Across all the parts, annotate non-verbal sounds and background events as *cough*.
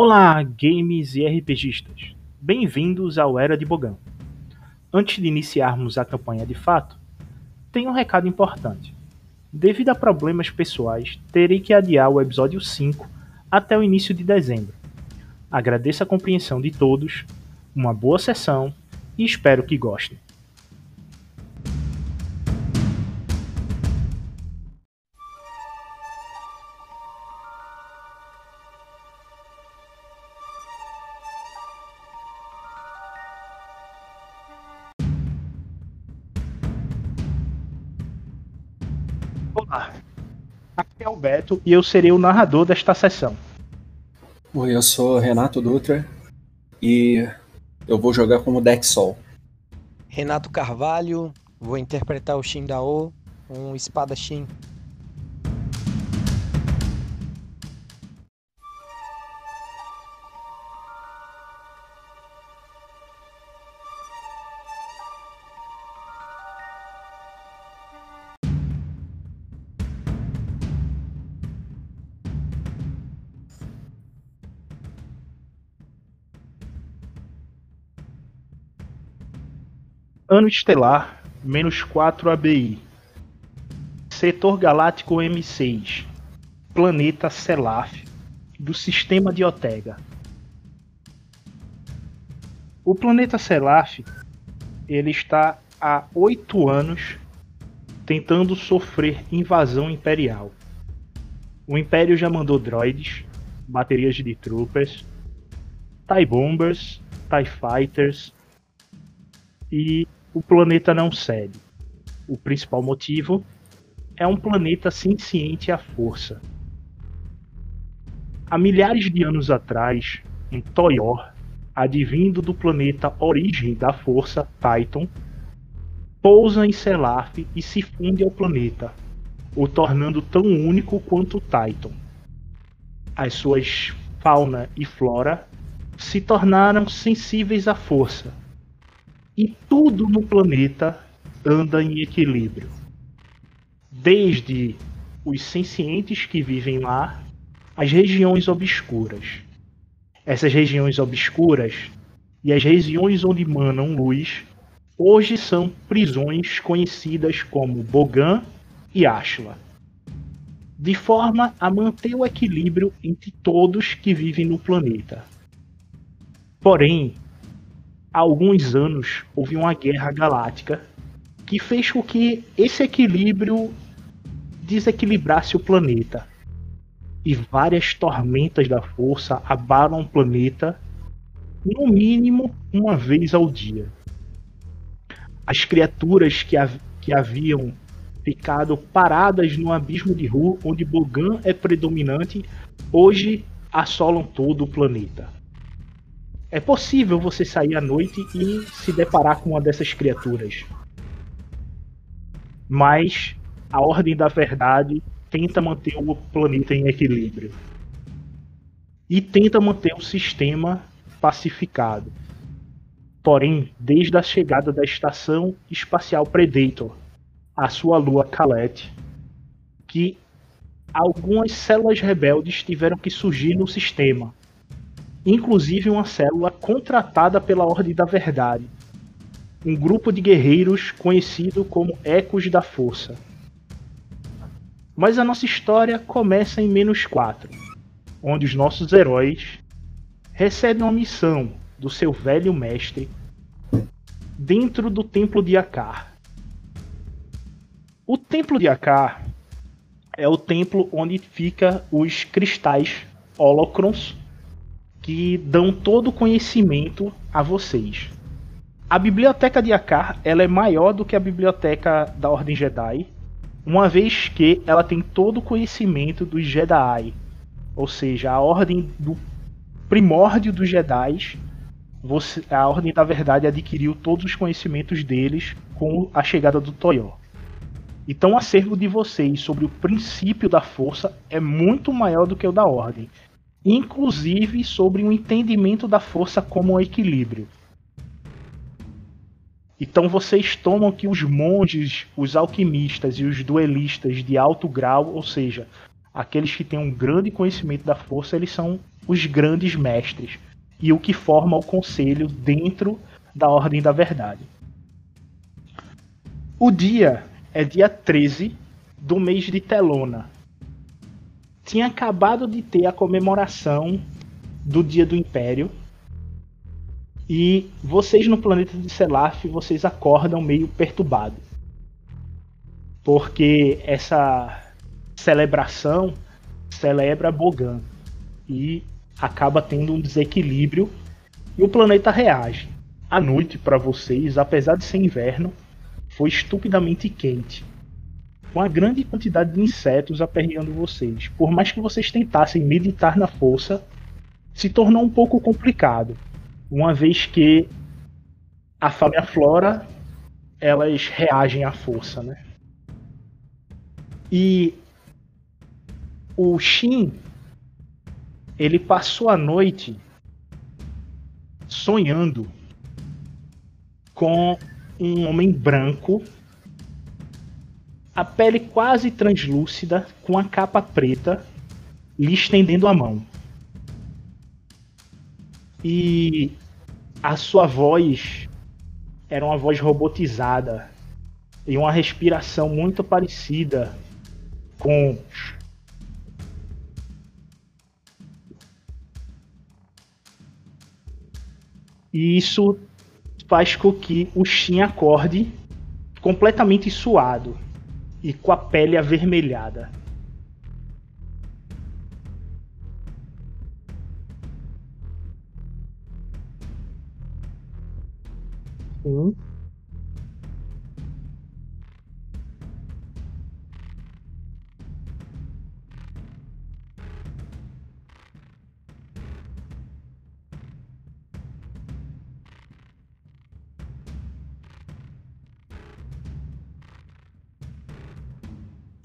Olá, games e RPGistas. Bem-vindos ao Era de Bogão. Antes de iniciarmos a campanha de fato, tem um recado importante. Devido a problemas pessoais, terei que adiar o episódio 5 até o início de dezembro. Agradeço a compreensão de todos, uma boa sessão e espero que gostem. Olá, aqui é o Beto e eu serei o narrador desta sessão. Oi, eu sou Renato Dutra e eu vou jogar como Deck Sol. Renato Carvalho, vou interpretar o Shindao, um espadachim. Ano estelar, menos 4 ABI. Setor galáctico M6. Planeta Selaf, do sistema de Otega. O planeta Selaf, ele está há oito anos tentando sofrer invasão imperial. O Império já mandou droids, baterias de troopers, TIE Bombers, TIE Fighters e o planeta não cede. O principal motivo é um planeta senciente à força. Há milhares de anos atrás, um Toyor, advindo do planeta Origem da Força Titan, pousa em Selaf e se funde ao planeta, o tornando tão único quanto Titan. As suas fauna e flora se tornaram sensíveis à força, e tudo no planeta anda em equilíbrio. Desde os sencientes que vivem lá, as regiões obscuras. Essas regiões obscuras e as regiões onde manam luz hoje são prisões conhecidas como Bogan e Ashla, de forma a manter o equilíbrio entre todos que vivem no planeta. Porém, há alguns anos houve uma guerra galáctica que fez com que esse equilíbrio desequilibrasse o planeta. E várias tormentas da força abalam o planeta, no mínimo uma vez ao dia. As criaturas que, hav que haviam ficado paradas no abismo de Ru, onde Bogan é predominante, hoje assolam todo o planeta. É possível você sair à noite e se deparar com uma dessas criaturas. Mas a Ordem da Verdade tenta manter o planeta em equilíbrio. E tenta manter o sistema pacificado. Porém, desde a chegada da Estação Espacial Predator, a sua lua Calete, que algumas células rebeldes tiveram que surgir no sistema inclusive uma célula contratada pela Ordem da Verdade, um grupo de guerreiros conhecido como Ecos da Força. Mas a nossa história começa em menos 4, onde os nossos heróis recebem uma missão do seu velho mestre dentro do Templo de Akar. O Templo de Akar é o templo onde fica os cristais holocrons que dão todo o conhecimento a vocês. A biblioteca de Akar ela é maior do que a biblioteca da Ordem Jedi, uma vez que ela tem todo o conhecimento dos Jedi, ou seja, a ordem do primórdio dos Jedi. Você, a Ordem da Verdade adquiriu todos os conhecimentos deles com a chegada do Toyo. Então, o acervo de vocês sobre o princípio da força é muito maior do que o da Ordem. Inclusive sobre o entendimento da força como um equilíbrio. Então vocês tomam que os monges, os alquimistas e os duelistas de alto grau, ou seja, aqueles que têm um grande conhecimento da força, eles são os grandes mestres e o que forma o conselho dentro da Ordem da Verdade. O dia é dia 13 do mês de Telona. Tinha acabado de ter a comemoração do Dia do Império. E vocês no planeta de Selaf, vocês acordam meio perturbados. Porque essa celebração celebra Bogan. E acaba tendo um desequilíbrio e o planeta reage. A noite para vocês, apesar de ser inverno, foi estupidamente quente. Com a grande quantidade de insetos aperreando vocês. Por mais que vocês tentassem meditar na força, se tornou um pouco complicado. Uma vez que a fauna e a flora elas reagem à força, né? E o Shin ele passou a noite sonhando com um homem branco, a pele quase translúcida, com a capa preta, lhe estendendo a mão. E a sua voz era uma voz robotizada e uma respiração muito parecida com E isso faz com que o Shin acorde completamente suado e com a pele avermelhada. Sim.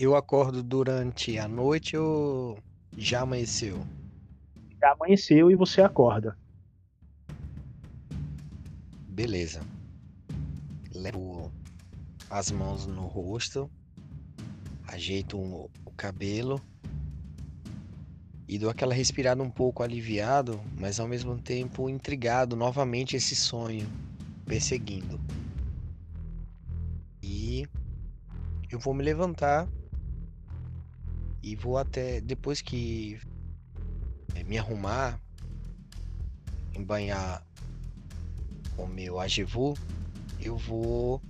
Eu acordo durante a noite ou já amanheceu? Já amanheceu e você acorda. Beleza. Levo as mãos no rosto, ajeito o cabelo e dou aquela respirada um pouco aliviado, mas ao mesmo tempo intrigado novamente esse sonho perseguindo. E eu vou me levantar e vou até depois que eh, me arrumar, embanhar o meu Ajevu, eu vou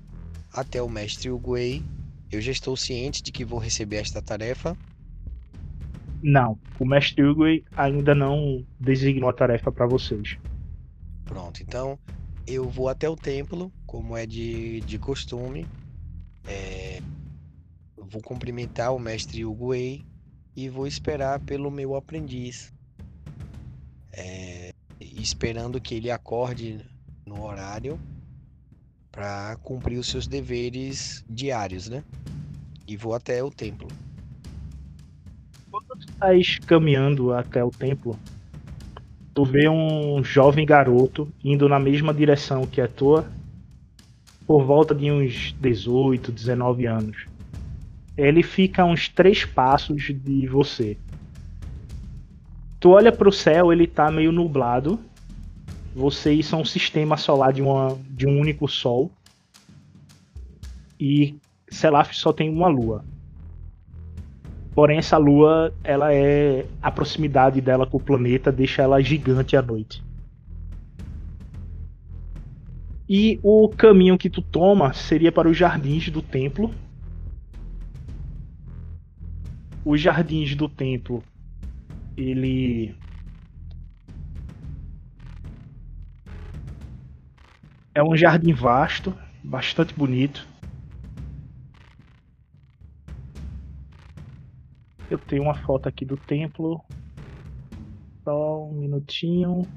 até o mestre Uguay. Eu já estou ciente de que vou receber esta tarefa. Não, o mestre Hugo ainda não designou a tarefa para vocês. Pronto, então eu vou até o templo, como é de, de costume. É, vou cumprimentar o mestre Uguay e vou esperar pelo meu aprendiz. É, esperando que ele acorde no horário para cumprir os seus deveres diários, né? E vou até o templo. Quando tu estás caminhando até o templo, tu vê um jovem garoto indo na mesma direção que a tua, por volta de uns 18, 19 anos. Ele fica a uns três passos de você. Tu olha para o céu, ele tá meio nublado. Vocês são um sistema solar de, uma, de um único sol. E Selaf só tem uma lua. Porém, essa lua, ela é. A proximidade dela com o planeta deixa ela gigante à noite. E o caminho que tu toma seria para os jardins do templo. Os jardins do templo, ele é um jardim vasto, bastante bonito. Eu tenho uma foto aqui do templo. Só um minutinho.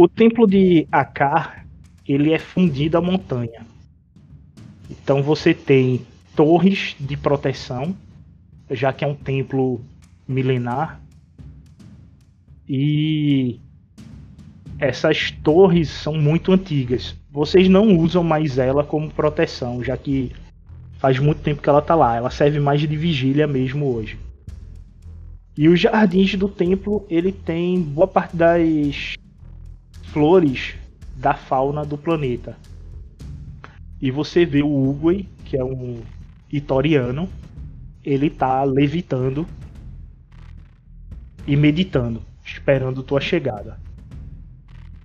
O templo de Akar, ele é fundido à montanha. Então você tem torres de proteção, já que é um templo milenar. E essas torres são muito antigas. Vocês não usam mais ela como proteção, já que faz muito tempo que ela tá lá. Ela serve mais de vigília mesmo hoje. E os jardins do templo, ele tem boa parte das flores da fauna do planeta. E você vê o Uguay, que é um itoriano, ele tá levitando e meditando, esperando tua chegada.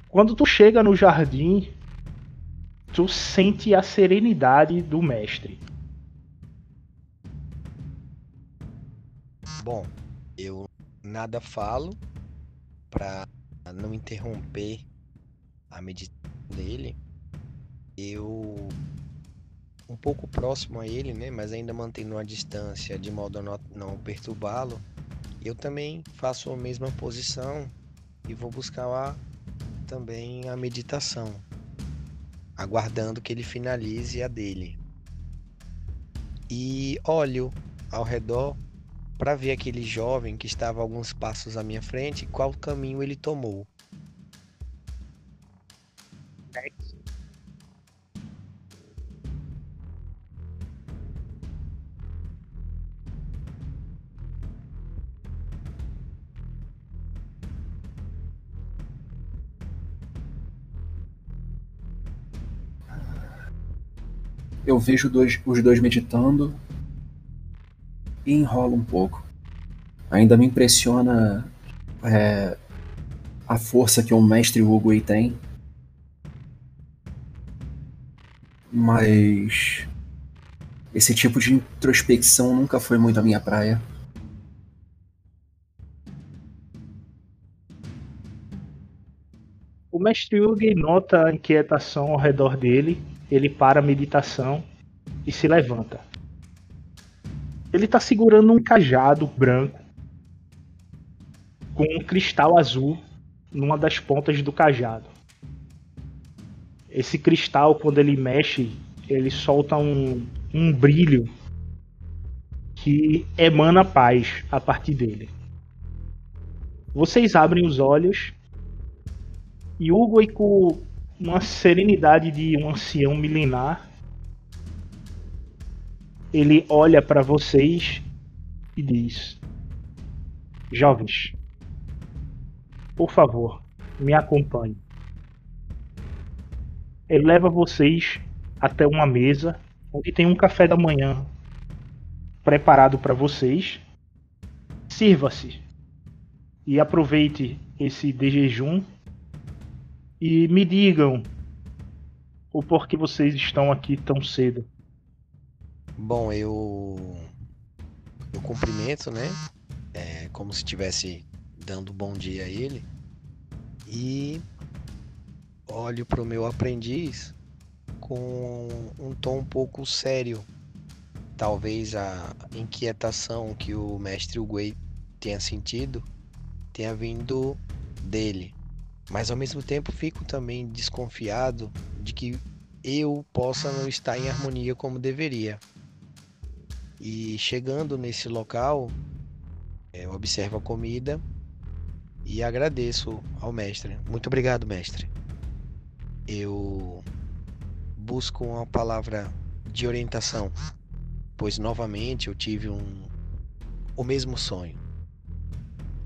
Quando tu chega no jardim, tu sente a serenidade do mestre. Bom, eu nada falo para não interromper a meditação dele. Eu um pouco próximo a ele, né, mas ainda mantendo uma distância de modo a não, não perturbá-lo. Eu também faço a mesma posição e vou buscar a também a meditação, aguardando que ele finalize a dele. E olho ao redor para ver aquele jovem que estava alguns passos à minha frente, qual caminho ele tomou. Eu vejo dois, os dois meditando e enrolo um pouco. Ainda me impressiona é, a força que o mestre Uguay tem. Mas esse tipo de introspecção nunca foi muito a minha praia. O mestre Yugi nota a inquietação ao redor dele, ele para a meditação e se levanta. Ele está segurando um cajado branco com um cristal azul numa das pontas do cajado. Esse cristal, quando ele mexe, ele solta um, um brilho que emana paz a partir dele. Vocês abrem os olhos e Hugo, e com uma serenidade de um ancião milenar, ele olha para vocês e diz: Jovens, por favor, me acompanhe. Ele leva vocês até uma mesa onde tem um café da manhã preparado para vocês. Sirva-se e aproveite esse de jejum e me digam o porquê vocês estão aqui tão cedo. Bom, eu eu cumprimento, né? É, como se estivesse dando bom dia a ele e olho para o meu aprendiz com um tom um pouco sério. Talvez a inquietação que o mestre Uguay tenha sentido tenha vindo dele. Mas ao mesmo tempo fico também desconfiado de que eu possa não estar em harmonia como deveria. E chegando nesse local, eu observo a comida e agradeço ao mestre. Muito obrigado, mestre. Eu busco uma palavra de orientação, pois novamente eu tive um o mesmo sonho.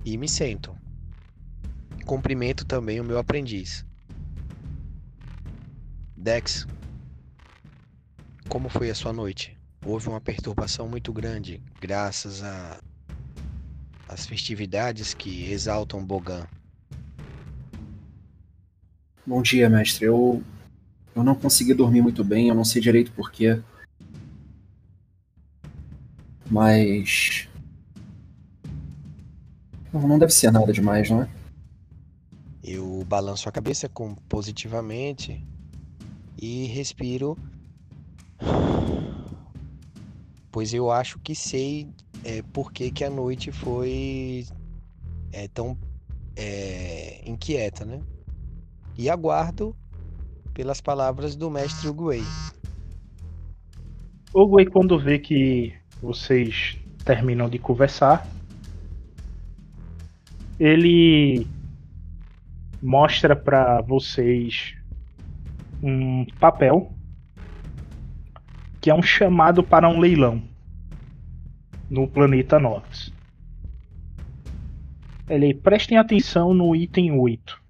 E me sento. Cumprimento também o meu aprendiz. Dex, como foi a sua noite? houve uma perturbação muito grande, graças a festividades que exaltam Bogan. Bom dia, mestre. Eu eu não consegui dormir muito bem, eu não sei direito porquê. Mas não deve ser nada demais, não é? Eu balanço a cabeça com positivamente e respiro pois eu acho que sei é, por que, que a noite foi é, tão é, inquieta, né? E aguardo pelas palavras do mestre Uguay. Ogway, quando vê que vocês terminam de conversar, ele mostra para vocês um papel que é um chamado para um leilão no planeta Nox. Ele prestem atenção no item 8.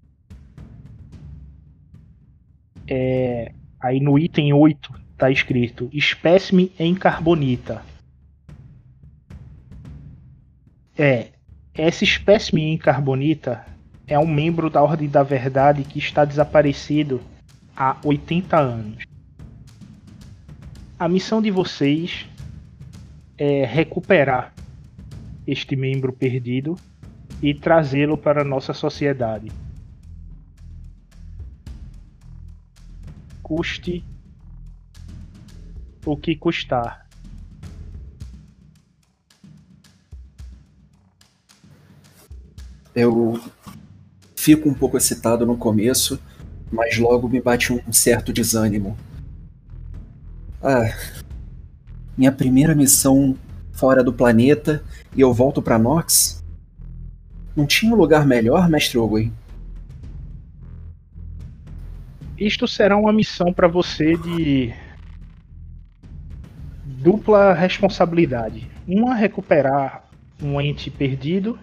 É, aí no item 8 está escrito espécime em carbonita. É, esse espécime em carbonita é um membro da Ordem da Verdade que está desaparecido há 80 anos. A missão de vocês é recuperar este membro perdido e trazê-lo para a nossa sociedade. Custe o que custar. Eu fico um pouco excitado no começo, mas logo me bate um certo desânimo. Ah, minha primeira missão fora do planeta e eu volto para Nox? Não tinha um lugar melhor, mestre Ogway? Isto será uma missão para você de dupla responsabilidade. Uma recuperar um ente perdido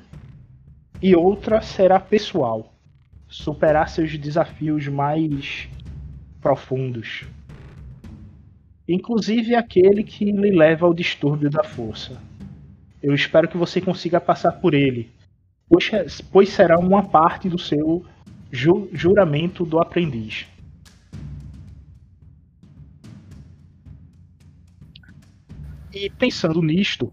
e outra será pessoal. Superar seus desafios mais profundos. Inclusive aquele que lhe leva ao distúrbio da força. Eu espero que você consiga passar por ele, pois, será uma parte do seu ju juramento do aprendiz. E pensando nisto,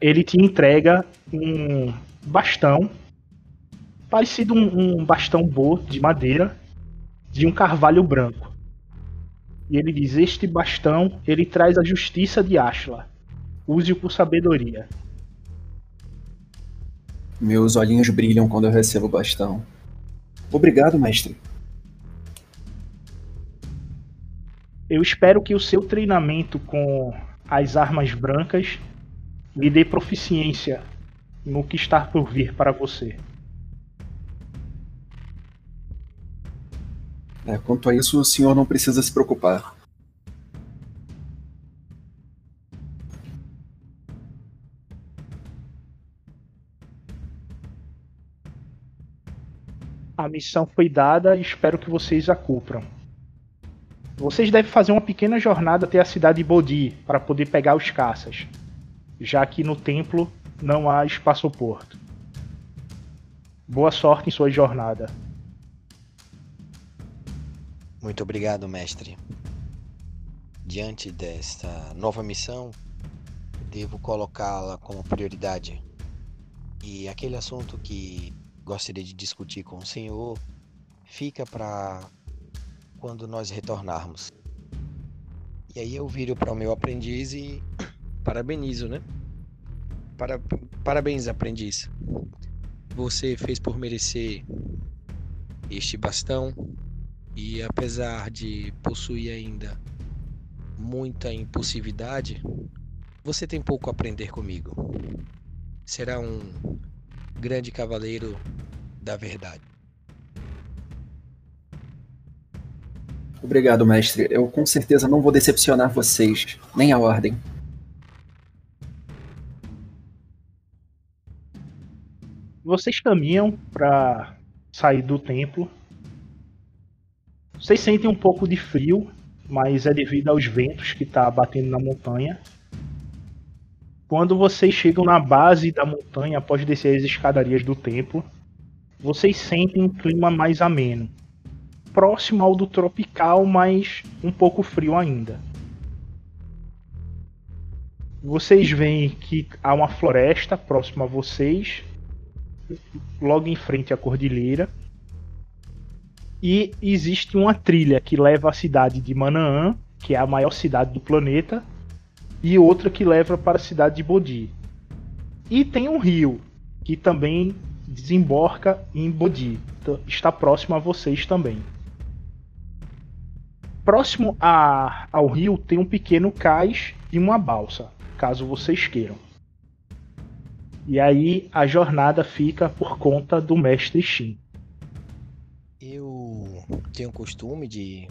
ele te entrega um bastão, parecido um, um bastão bo de madeira, de um carvalho branco. E ele diz: Este bastão ele traz a justiça de Ashla. Use-o com sabedoria. Meus olhinhos brilham quando eu recebo o bastão. Obrigado, mestre. Eu espero que o seu treinamento com as armas brancas lhe dê proficiência no que está por vir para você. É, quanto a isso, o senhor não precisa se preocupar. A missão foi dada e espero que vocês a cumpram. Vocês devem fazer uma pequena jornada até a cidade de Bodhi para poder pegar os caças, já que no templo não há espaçoporto. Boa sorte em sua jornada. Muito obrigado, mestre. Diante desta nova missão, devo colocá-la como prioridade. E aquele assunto que gostaria de discutir com o senhor fica para quando nós retornarmos. E aí eu viro para o meu aprendiz e *coughs* parabenizo, né? Para, parabéns, aprendiz. Você fez por merecer este bastão e apesar de possuir ainda muita impulsividade, você tem pouco a aprender comigo. Será um grande cavaleiro da verdade. Obrigado, mestre. Eu com certeza não vou decepcionar vocês, nem a ordem. Vocês caminham para sair do templo. Vocês sentem um pouco de frio, mas é devido aos ventos que tá batendo na montanha. Quando vocês chegam na base da montanha após descer as escadarias do templo, vocês sentem um clima mais ameno próximo ao do tropical, mas um pouco frio ainda. Vocês veem que há uma floresta próxima a vocês, logo em frente à cordilheira. E existe uma trilha que leva à cidade de Manaã, que é a maior cidade do planeta, e outra que leva para a cidade de Bodhi. E tem um rio que também desemboca em Bodhi, está próximo a vocês também. Próximo a, ao rio tem um pequeno cais e uma balsa, caso vocês queiram. E aí a jornada fica por conta do mestre Shin. Eu tenho costume de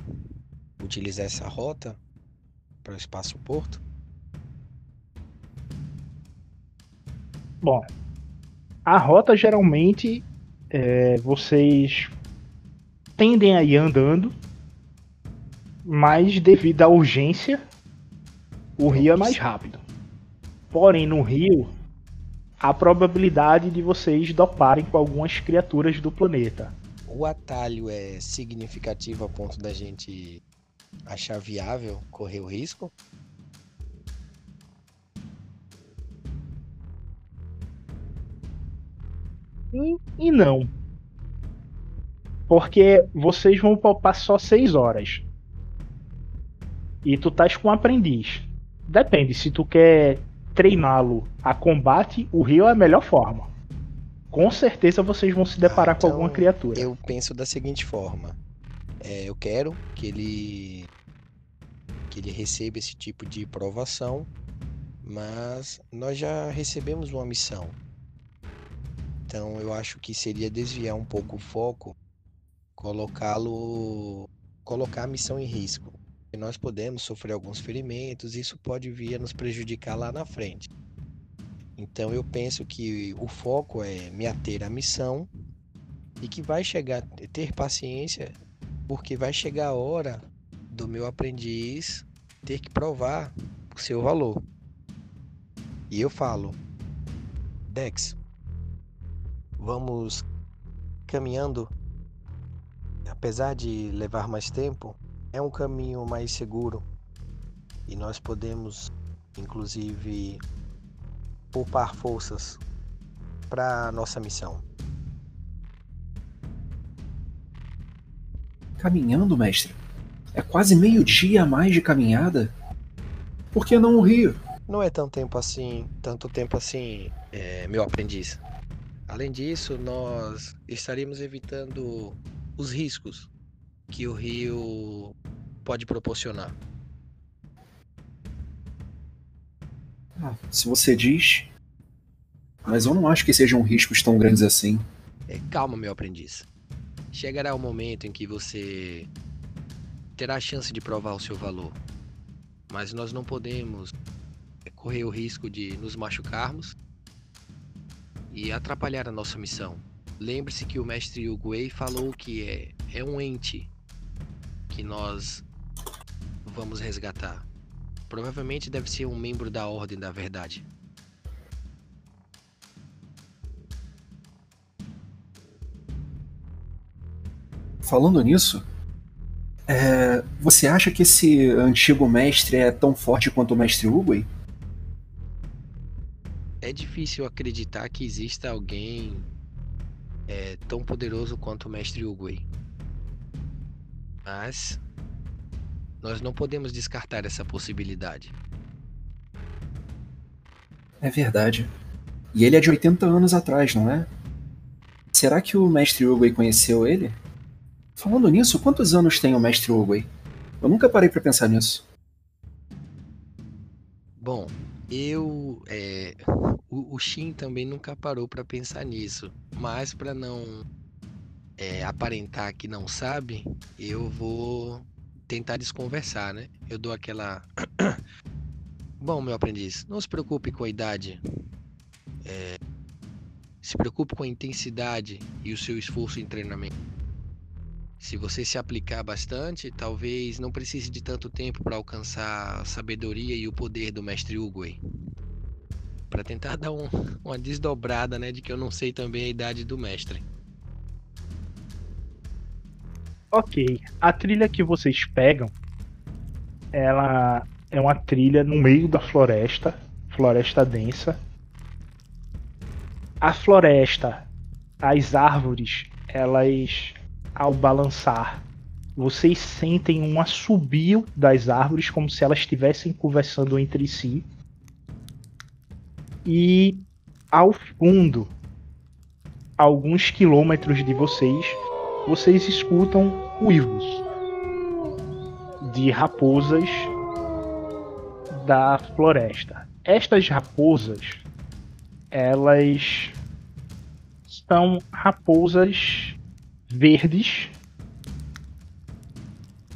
utilizar essa rota para o espaço porto. Bom, a rota geralmente é, vocês tendem a ir andando, mas devido à urgência, o rio é mais rápido. Porém, no rio, há probabilidade de vocês doparem com algumas criaturas do planeta. O atalho é significativo a ponto da gente achar viável correr o risco? E, e não. Porque vocês vão poupar só 6 horas. E tu estás com um aprendiz. Depende, se tu quer treiná-lo a combate, o rio é a melhor forma. Com certeza vocês vão se deparar Ah, com alguma então criatura. Eu penso da seguinte forma: é, eu quero que ele que ele receba esse tipo de provação, mas nós já recebemos uma missão. Então eu acho que seria desviar um pouco o foco, colocá-lo, colocar a missão em risco. E nós podemos sofrer alguns ferimentos, isso pode vir a nos prejudicar lá na frente. Então eu penso que o foco é me ater à missão e que vai chegar, ter paciência, porque vai chegar a hora do meu aprendiz ter que provar o seu valor. E eu falo, Dex, vamos caminhando, apesar de levar mais tempo, é um caminho mais seguro e nós podemos, inclusive, poupar forças para nossa missão. Caminhando, mestre? É quase meio-dia a mais de caminhada? Por que não o rio? Não é tão tempo assim, tanto tempo assim, é, meu aprendiz. Além disso, nós estaríamos evitando os riscos que o rio pode proporcionar. Ah, se você diz. Mas eu não acho que sejam riscos tão grandes assim. É, calma, meu aprendiz. Chegará o momento em que você terá a chance de provar o seu valor. Mas nós não podemos correr o risco de nos machucarmos e atrapalhar a nossa missão. Lembre-se que o mestre Uguay falou que é, é um ente que nós vamos resgatar. Provavelmente deve ser um membro da Ordem da Verdade. Falando nisso, é, você acha que esse antigo mestre é tão forte quanto o mestre Uguay? É difícil acreditar que exista alguém é, tão poderoso quanto o mestre Uguay. Mas nós não podemos descartar essa possibilidade. É verdade. E ele é de 80 anos atrás, não é? Será que o mestre Uguay conheceu ele? Falando nisso, quantos anos tem o mestre Uguay? Eu nunca parei pra pensar nisso. Bom, eu. é, o, o Shin também nunca parou para pensar nisso. Mas para não é, aparentar que não sabe, eu vou tentar desconversar, né? Eu dou aquela. *coughs* Bom, meu aprendiz, não se preocupe com a idade. É, se preocupe com a intensidade e o seu esforço em treinamento. Se você se aplicar bastante, talvez não precise de tanto tempo para alcançar a sabedoria e o poder do mestre Uguay. Para tentar *laughs* dar um- uma desdobrada, né, de que eu não sei também a idade do mestre. Ok, a trilha que vocês pegam, ela é uma trilha no meio da floresta, floresta densa. A floresta, as árvores, elas ao balançar, vocês sentem um assobio das árvores como se elas estivessem conversando entre si. E ao fundo, alguns quilômetros de vocês, vocês escutam uivos de raposas da floresta. Estas raposas, elas são raposas verdes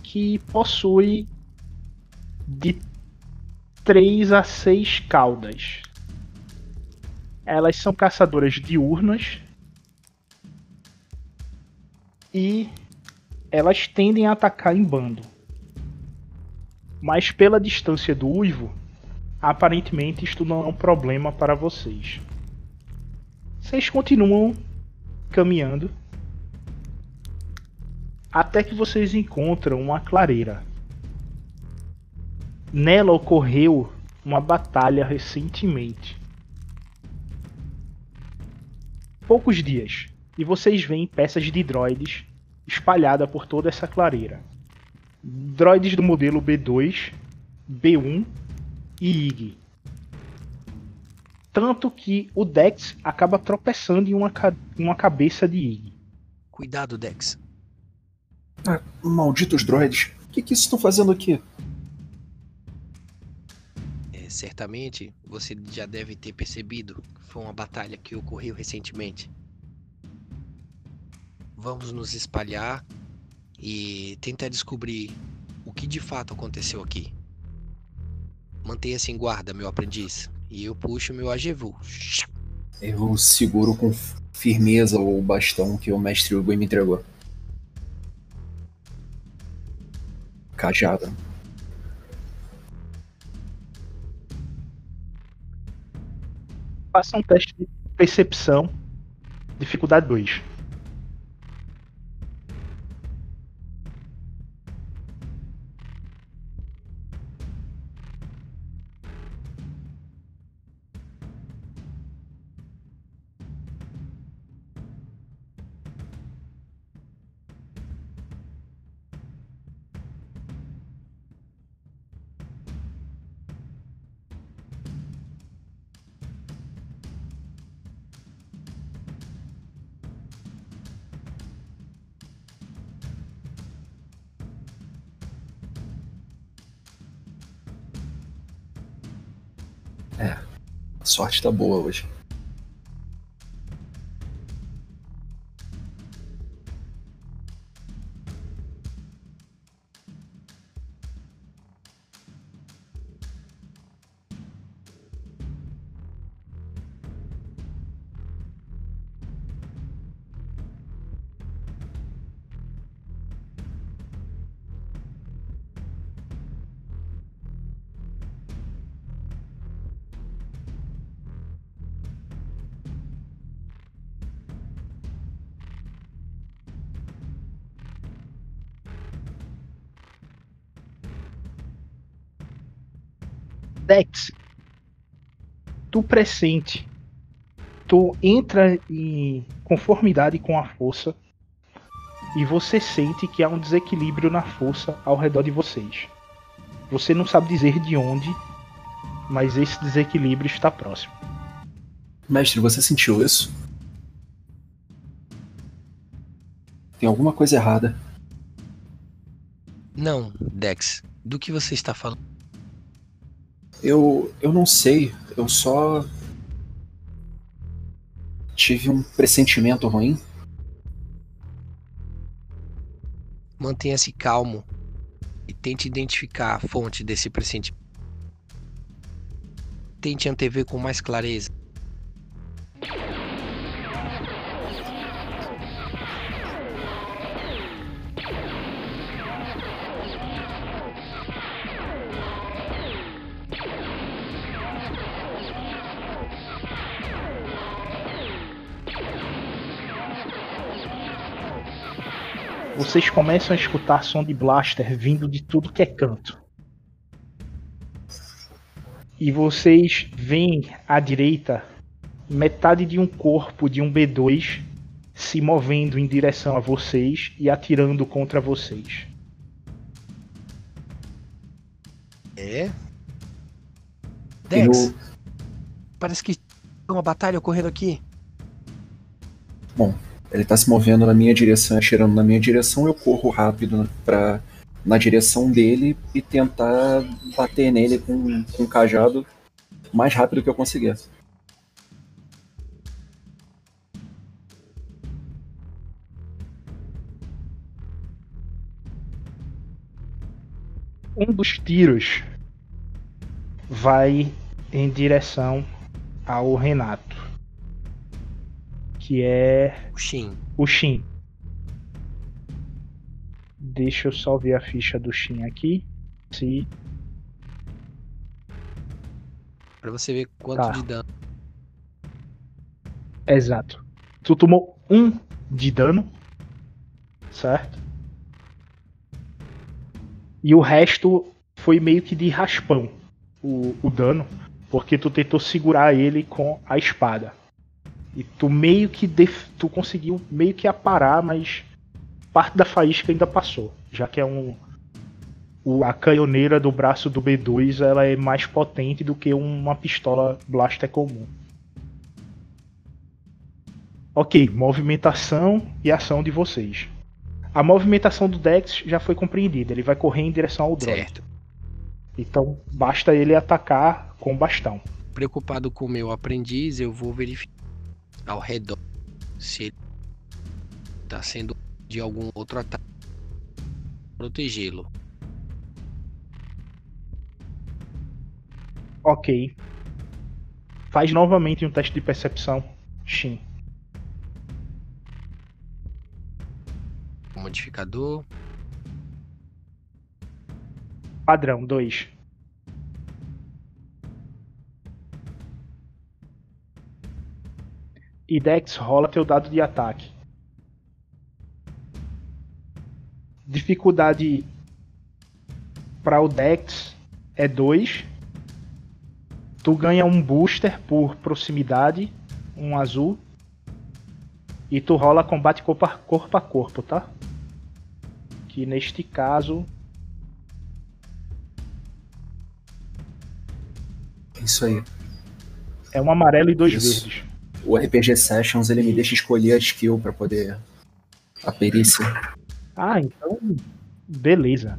que possuem de 3 a 6 caudas. Elas são caçadoras diurnas e elas tendem a atacar em bando. Mas pela distância do uivo, aparentemente isto não é um problema para vocês. Vocês continuam caminhando até que vocês encontram uma clareira. Nela ocorreu uma batalha recentemente. Poucos dias, e vocês veem peças de droides espalhadas por toda essa clareira. Droides do modelo B2, B1 e IG. Tanto que o Dex acaba tropeçando em uma, ca uma cabeça de IG. Cuidado, Dex. Ah, malditos droids. O que, que estão fazendo aqui? É, certamente você já deve ter percebido que foi uma batalha que ocorreu recentemente. Vamos nos espalhar e tentar descobrir o que de fato aconteceu aqui. Mantenha-se em guarda, meu aprendiz, e eu puxo meu Ajevu. Eu seguro com firmeza o bastão que o mestre Hugo me entregou. Cajado. Faça um teste de percepção, dificuldade 2. Sorte tá boa hoje. Dex, tu pressente, tu entra em conformidade com a força e você sente que há um desequilíbrio na força ao redor de vocês. Você não sabe dizer de onde, mas esse desequilíbrio está próximo. Mestre, você sentiu isso? Tem alguma coisa errada. Não, Dex. Do que você está falando? Eu, eu não sei. Eu só. Tive um pressentimento ruim. Mantenha-se calmo e tente identificar a fonte desse pressentimento. Tente antever com mais clareza. Vocês começam a escutar som de blaster vindo de tudo que é canto. E vocês veem à direita metade de um corpo de um B2 se movendo em direção a vocês e atirando contra vocês. É? Dex, Eu, parece que tem uma batalha ocorrendo aqui. Ele tá se movendo na minha direção, atirando na minha direção. Eu corro rápido pra na direção dele e tentar bater nele com, com um cajado o mais rápido que eu conseguir. Um dos tiros vai em direção ao Renato, que é O Shin. o Shin. Deixa eu só ver a ficha do Shin aqui. Se Pra você ver quanto Tá. de dano. Exato. Tu tomou um de dano, certo? E o resto foi meio que de raspão o, o dano, porque tu tentou segurar ele com a espada. E tu meio que def- tu conseguiu meio que aparar, mas parte da faísca ainda passou, já que é um o, a canhoneira do braço do B2 ela é mais potente do que uma pistola blaster comum. Ok, movimentação e ação de vocês. A movimentação do Dex já foi compreendida, ele vai correr em direção ao droid. Certo. Então basta ele atacar com o bastão. Preocupado com o meu aprendiz, eu vou verificar ao redor se ele tá sendo de algum outro ataque. Protegê-lo. Ok. Faz novamente um teste de percepção, Shin. Modificador. Padrão 2. E Dex rola teu dado de ataque. Dificuldade para o Dex é 2. Tu ganha um booster por proximidade, um azul. E tu rola combate corpo a corpo, a corpo tá? Que neste caso Isso aí. é um amarelo e dois Isso. verdes. O RPG Sessions ele me deixa escolher a skill pra poder. A perícia. Ah, então. Beleza.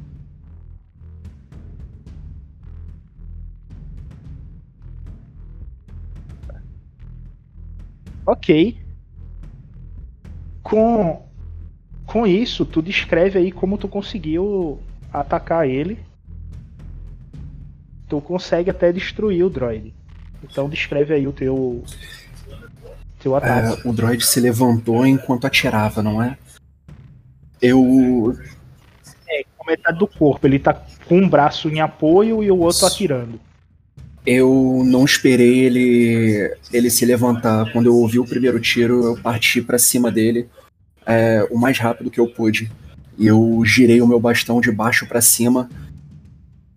Ok. Com, com isso, tu descreve aí como tu conseguiu atacar ele. Tu consegue até destruir o droid. Então descreve aí o teu. Ataque. É, o droid se levantou enquanto atirava, não é? Eu. Com metade do corpo. Ele tá com um braço em apoio e o outro atirando. Eu não esperei ele, ele se levantar. Quando eu ouvi o primeiro tiro, eu parti pra cima dele é, o mais rápido que eu pude. E eu girei o meu bastão de baixo pra cima,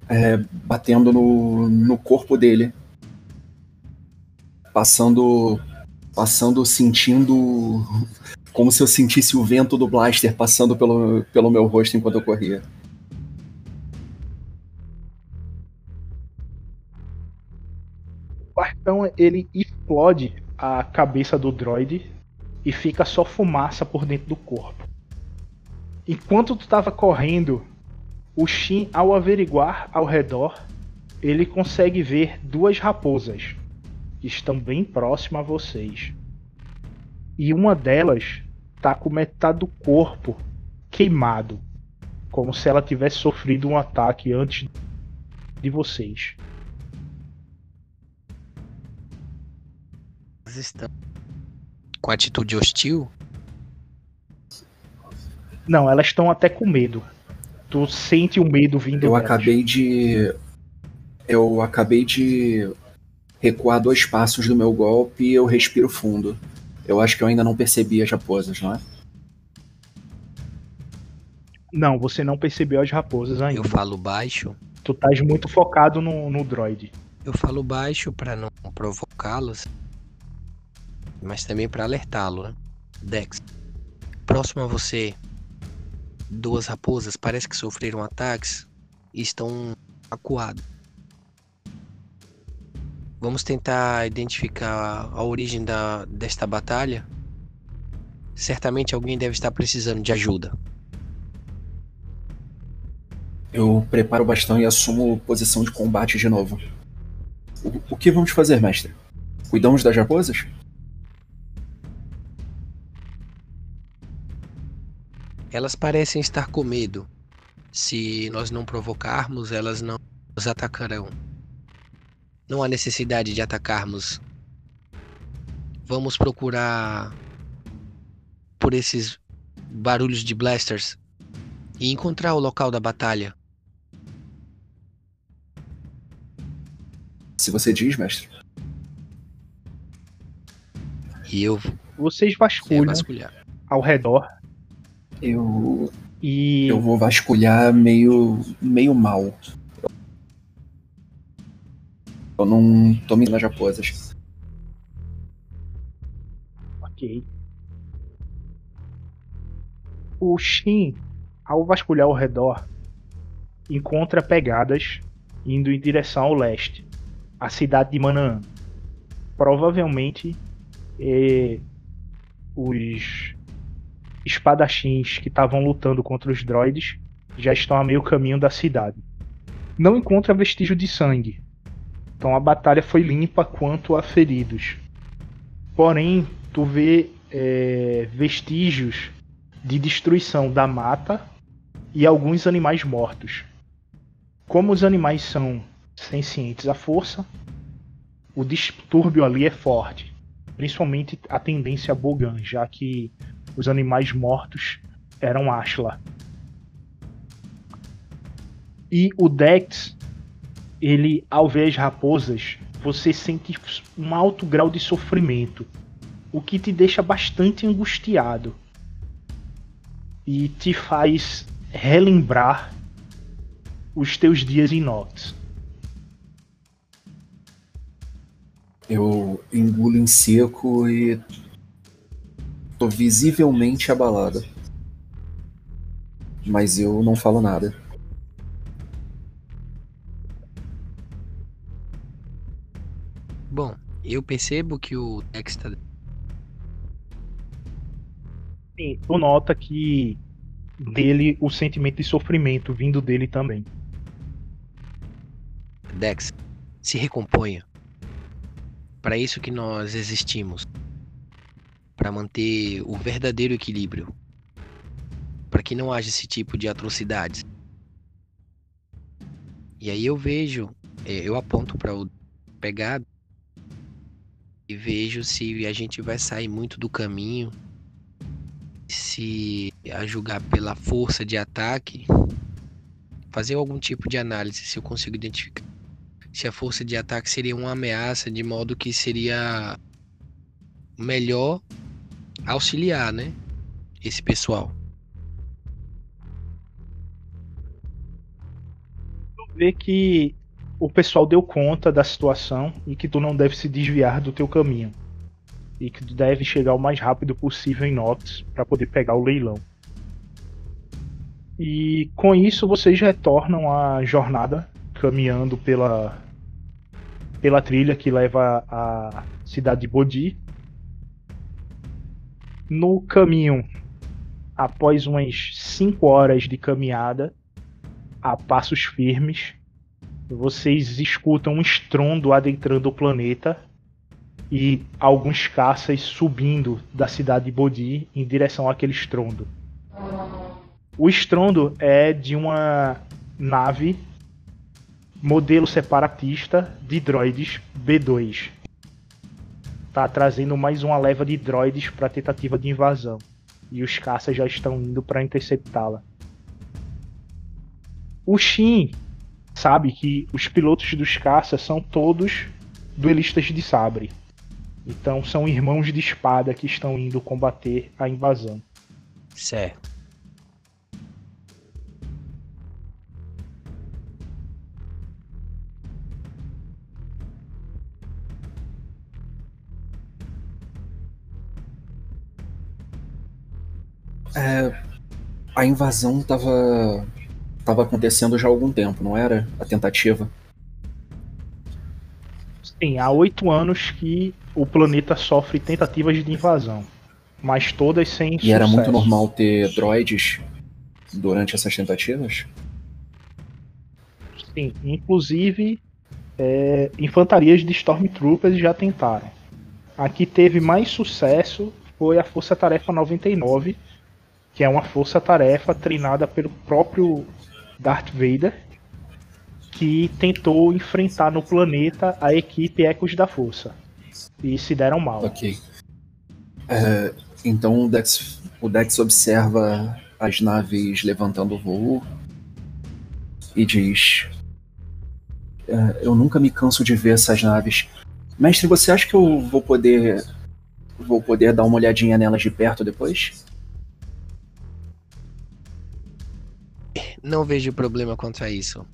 é, batendo no, no corpo dele. Passando. Passando, sentindo. Como se eu sentisse o vento do blaster passando pelo, pelo meu rosto enquanto eu corria. O bastão ele explode a cabeça do droid e fica só fumaça por dentro do corpo. Enquanto tu tava correndo, o Shin, ao averiguar ao redor, ele consegue ver duas raposas que estão bem próximas a vocês. E uma delas tá com metade do corpo queimado, como se ela tivesse sofrido um ataque antes de vocês. Elas estão com atitude hostil. Não, elas estão até com medo. Tu sente o medo vindo Eu delas. acabei de. Eu acabei de recuar dois passos do meu golpe e eu respiro fundo. Eu acho que eu ainda não percebi as raposas, não é? Não, você não percebeu as raposas ainda. Eu falo baixo. Tu estás muito focado no, no droid. Eu falo baixo pra não provocá-los, mas também pra alertá-lo, né? Dex, próximo a você, duas raposas parece que sofreram ataques e estão acuadas. Vamos tentar identificar a origem da, desta batalha. Certamente alguém deve estar precisando de ajuda. Eu preparo o bastão e assumo posição de combate de novo. O, o que vamos fazer, mestre? Cuidamos das raposas? Elas parecem estar com medo. Se nós não provocarmos, elas não nos atacarão. Não há necessidade de atacarmos. Vamos procurar por esses barulhos de blasters e encontrar o local da batalha. Se você diz, mestre. E eu Vocês é, vasculham vasculhar. ao redor Eu. e Eu vou vasculhar meio. meio mal. Eu não tô me nas raposas. Ok. O Shin, ao vasculhar ao redor, encontra pegadas indo em direção ao leste, a cidade de Manaan. Provavelmente eh, os espadachins que estavam lutando contra os droids já estão a meio caminho da cidade. Não encontra vestígio de sangue, então a batalha foi limpa quanto a feridos. Porém, tu vê é, vestígios de destruição da mata e alguns animais mortos. Como os animais são sencientes à força, o distúrbio ali é forte, principalmente a tendência a Bogan, já que os animais mortos eram Ashla. E o Dex, ele ao ver as raposas, você sente um alto grau de sofrimento o que te deixa bastante angustiado e te faz relembrar os teus dias em Nox. Eu engulo em seco e. tô visivelmente abalado. Mas eu não falo nada. Eu percebo que o Dex tá Sim, tu nota que dele o sentimento de sofrimento vindo dele também. Dex, se recomponha. Para isso que nós existimos. Para manter o verdadeiro equilíbrio. Para que não haja esse tipo de atrocidades. E aí eu vejo, eh, eu aponto para o pegado e vejo se a gente vai sair muito do caminho. Se a julgar pela força de ataque, fazer algum tipo de análise se eu consigo identificar se a força de ataque seria uma ameaça, de modo que seria melhor auxiliar, né? Esse pessoal. Tu vê que o pessoal deu conta da situação e que tu não deve se desviar do teu caminho. E que tu deve chegar o mais rápido possível em Nox para poder pegar o leilão. E com isso vocês retornam à jornada caminhando pela pela trilha que leva à cidade de Bodhi. No caminho, após umas 5 horas de caminhada, a passos firmes, vocês escutam um estrondo adentrando o planeta e alguns caças subindo da cidade de Bodhi em direção àquele estrondo. O estrondo é de uma nave modelo separatista de droids B2. Tá trazendo mais uma leva de droids para tentativa de invasão. E os caças já estão indo para interceptá-la. O Shin sabe que os pilotos dos caças são todos duelistas de sabre. Então são irmãos de espada que estão indo combater a invasão. Certo. É, a invasão tava. Tava acontecendo já há algum tempo, não era? A tentativa. Sim, há oito anos que o planeta sofre tentativas de invasão, mas todas sem E era muito normal ter droids durante essas tentativas? Sim, inclusive é, infantarias de Stormtroopers já tentaram. A que teve mais sucesso foi a Força Tarefa 99, que é uma força-tarefa treinada pelo próprio Darth Vader, que tentou enfrentar no planeta a equipe Ecos da Força. E se deram mal. Ok. É, então o Dex, o Dex observa as naves levantando voo e diz: é, Eu nunca me canso de ver essas naves. Mestre, você acha que eu vou poder. Vou poder dar uma olhadinha nelas de perto depois? Não vejo problema quanto a isso.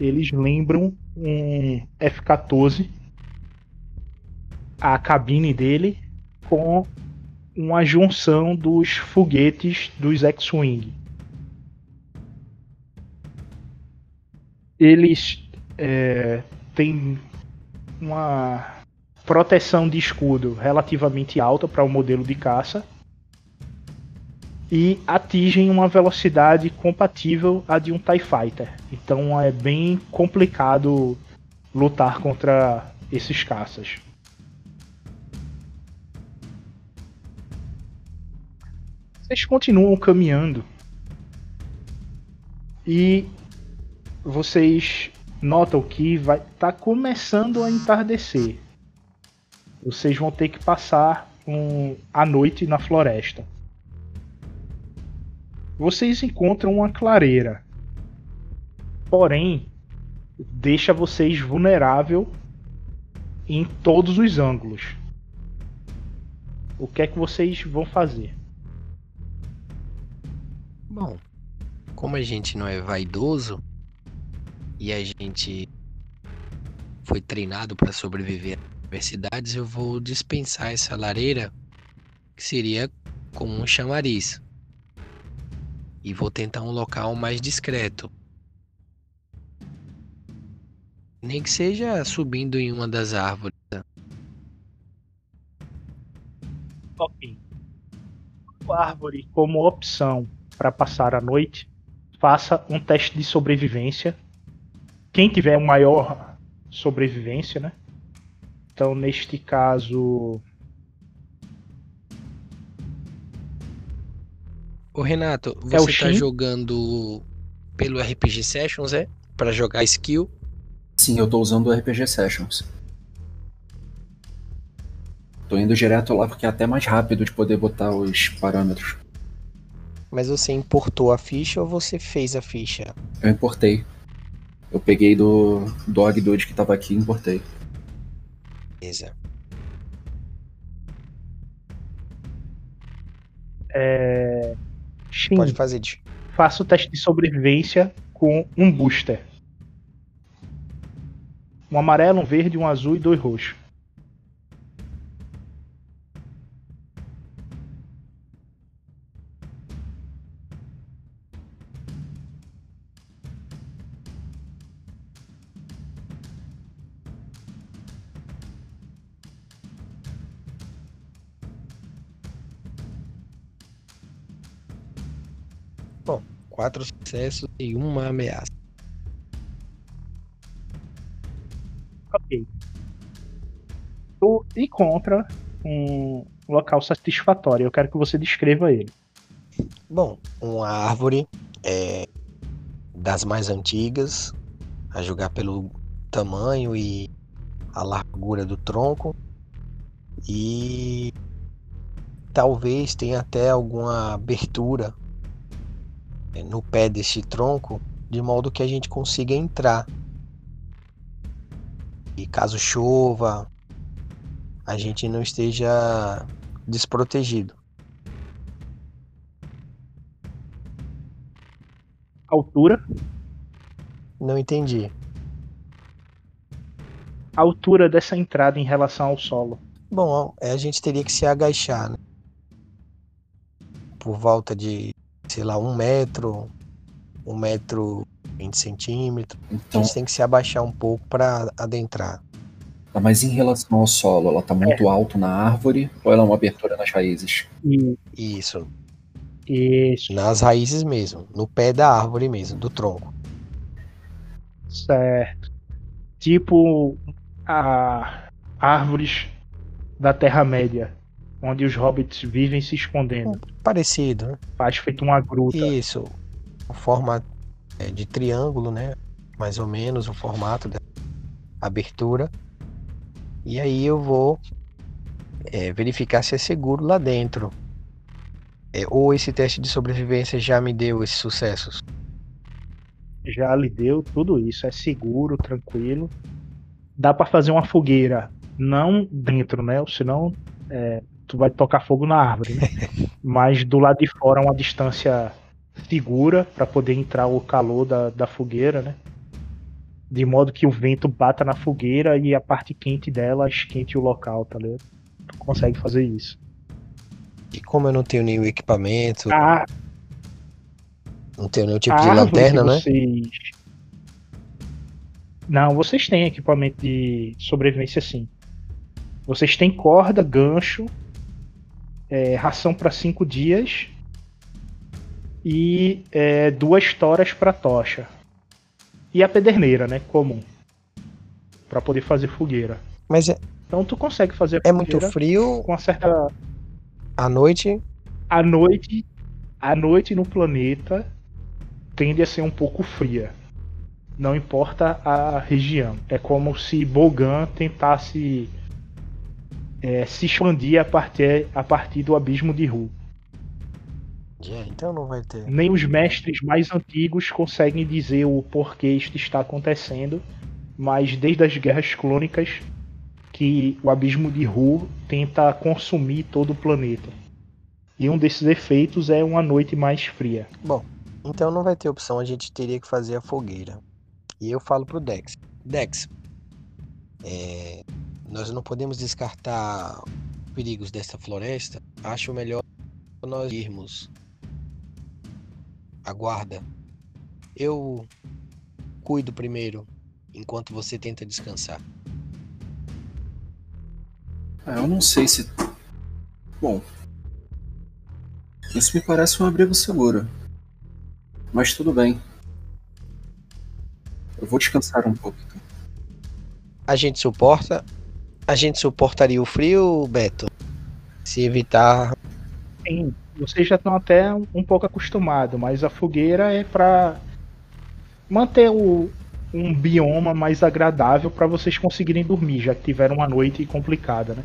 Eles lembram um F-14, a cabine dele, com uma junção dos foguetes dos X-Wing. Eles é, têm uma proteção de escudo relativamente alta para o modelo de caça e atingem uma velocidade compatível à de um TIE Fighter. Então é bem complicado lutar contra esses caças. Vocês continuam caminhando e vocês notam que vai tá começando a entardecer. Vocês vão ter que passar um, a noite na floresta. Vocês encontram uma clareira. Porém, deixa vocês vulnerável em todos os ângulos. O que é que vocês vão fazer? Bom, como a gente não é vaidoso, e a gente foi treinado para sobreviver a adversidades, eu vou dispensar essa lareira, que seria como um chamariz. E vou tentar um local mais discreto. Nem que seja subindo em uma das árvores. Ok. Árvore como opção para passar a noite, faça um teste de sobrevivência quem tiver o maior sobrevivência, né? Então, neste caso. Ô Renato, É você tá Shin? jogando pelo RPG Sessions, é? Pra jogar skill? Sim, eu tô usando o RPG Sessions. Tô indo direto lá porque é até mais rápido de poder botar os parâmetros. Mas você importou a ficha ou você fez a ficha? Eu importei. Eu peguei do Dog Dude que tava aqui e importei. Beleza. É... Shin, Pode fazer. de- faça o teste de sobrevivência com um booster. Um amarelo, um verde, um azul e dois roxos. Quatro sucessos e uma ameaça. Ok. Tu encontra um local satisfatório. Eu quero que você descreva ele. Bom, uma árvore é, das mais antigas, a julgar pelo tamanho e a largura do tronco. E talvez tenha até alguma abertura no pé deste tronco, de modo que a gente consiga entrar. E caso chova, a gente não esteja desprotegido. Altura. Não entendi. A altura dessa entrada em relação ao solo. Bom, é, a gente teria que se agachar, né? Por volta de, sei lá, um metro, um metro, 20 centímetros. A Então, gente tem que se abaixar um pouco para adentrar. Tá, mas em relação ao solo, ela tá muito alto na árvore ou ela é uma abertura nas raízes? Isso. isso, Nas raízes mesmo. No pé da árvore mesmo, do tronco. certo. Tipo a árvores da Terra-média, onde os hobbits vivem se escondendo. Parecido, né? Faz feito uma gruta. Isso. O formato é, de triângulo, né? Mais ou menos o formato da abertura. E aí eu vou é, verificar se é seguro lá dentro. É, ou esse teste de sobrevivência já me deu esses sucessos. Já lhe deu tudo isso, é seguro, tranquilo. Dá pra fazer uma fogueira, não dentro, né? Senão é, tu vai tocar fogo na árvore, né? *laughs* Mas do lado de fora uma distância segura pra poder entrar o calor da, da fogueira, né? De modo que o vento bata na fogueira e a parte quente dela esquente o local, tá ligado? Tu consegue fazer isso. E como eu não tenho nenhum equipamento, A, não tenho nenhum tipo de lanterna, né? vocês... Não, vocês têm equipamento de sobrevivência sim. Vocês têm corda, gancho, é, ração para cinco dias e é, duas toras para tocha. E a pederneira, né? Comum. Pra poder fazer fogueira. Mas é, Então tu consegue fazer é muito frio com uma certa à noite. a noite, a noite no planeta tende a ser um pouco fria. Não importa a região. É como se Bogan tentasse é, se expandir a partir, a partir do abismo de Ru. É, então não vai ter. Nem os mestres mais antigos conseguem dizer o porquê isto está acontecendo, mas desde as guerras clônicas que o abismo de Ru tenta consumir todo o planeta. E um desses efeitos é uma noite mais fria. Bom, então não vai ter opção, a gente teria que fazer a fogueira. E eu falo pro Dex. Dex, é, nós não podemos descartar os perigos dessa floresta. Acho melhor nós irmos. Aguarda. Eu cuido primeiro, enquanto você tenta descansar. Ah, eu não sei se. Bom. Isso me parece um abrigo seguro. Mas tudo bem. Eu vou descansar um pouco. então. A gente suporta. A gente suportaria o frio, Beto? Se evitar. Sim, vocês já estão até um, pouco acostumados, mas a fogueira é para manter o, um bioma mais agradável para vocês conseguirem dormir, já que tiveram uma noite complicada, né?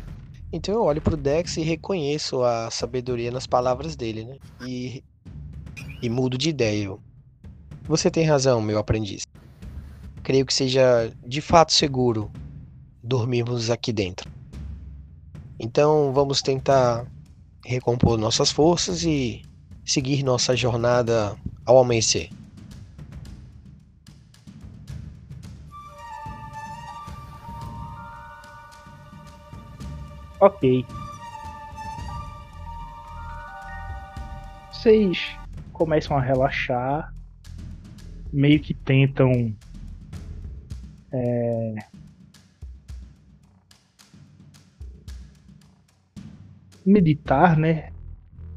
Então eu olho pro Dex e reconheço a sabedoria nas palavras dele, né? E, e mudo de ideia. Eu, Você tem razão, meu aprendiz. Creio que seja de fato seguro dormirmos aqui dentro. Então vamos tentar recompor nossas forças e seguir nossa jornada ao amanhecer. Ok. Vocês começam a relaxar, meio que tentam é, meditar, né?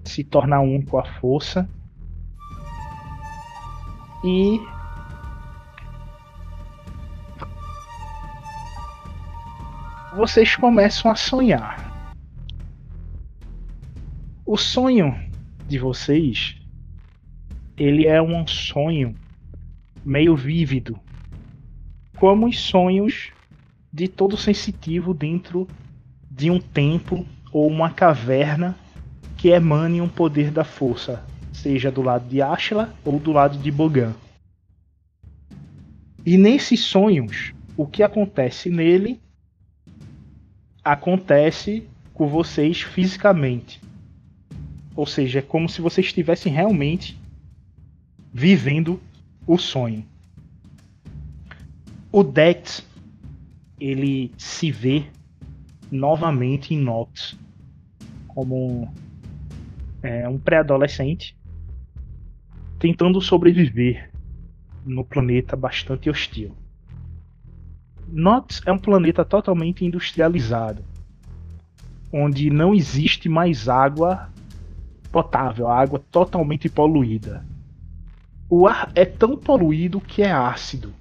Se tornar um com a força. E vocês começam a sonhar. O sonho de vocês, ele é um sonho meio vívido, como os sonhos de todo sensitivo dentro de um templo ou uma caverna que emane um poder da força, seja do lado de Ashla ou do lado de Bogan. E nesses sonhos, o que acontece nele acontece com vocês fisicamente. Ou seja, é como se vocês estivessem realmente vivendo o sonho. O Dex ele se vê novamente em Nox como é, um pré-adolescente tentando sobreviver no planeta bastante hostil. Nox é um planeta totalmente industrializado, onde não existe mais água potável, água totalmente poluída. O ar é tão poluído que é ácido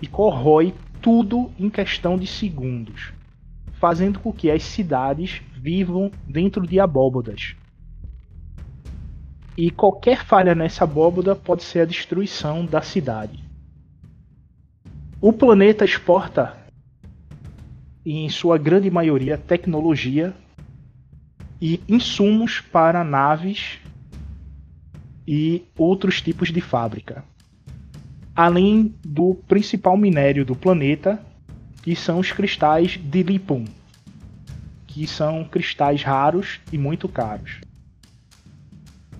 e corrói tudo em questão de segundos, fazendo com que as cidades vivam dentro de abóbodas. E qualquer falha nessa abóboda pode ser a destruição da cidade. O planeta exporta, em sua grande maioria, tecnologia e insumos para naves e outros tipos de fábrica. Além do principal minério do planeta, que são os cristais de Lipum, que são cristais raros e muito caros.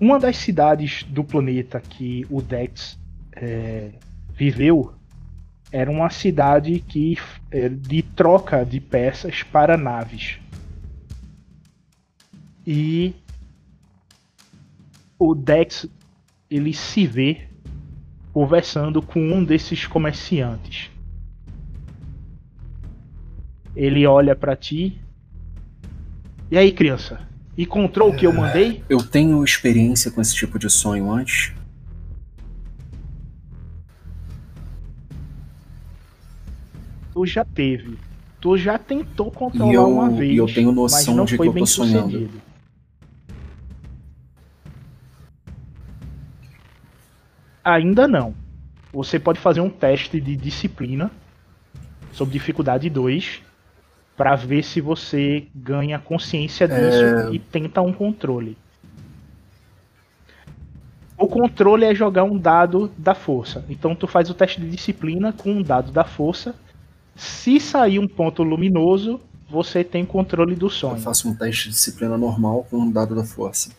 Uma das cidades do planeta que o Dex é, viveu era uma cidade que é, de troca de peças para naves. E o Dex ele se vê conversando com um desses comerciantes. Ele olha para ti. E aí, criança? Encontrou o que eu mandei? Eu tenho experiência com esse tipo de sonho antes. Tu já teve. Tu já tentou controlar eu, uma vez. e eu tenho mas noção não de que foi eu bem tô sonhando. sucedido. Ainda não. Você pode fazer um teste de disciplina sob dificuldade 2 para ver se você ganha consciência disso É. e tenta um controle. O controle é jogar um dado da força. Então tu faz o teste de disciplina com um dado da força. Se sair um ponto luminoso, você tem controle do Eu sonho. faço um teste de disciplina normal com um dado da força.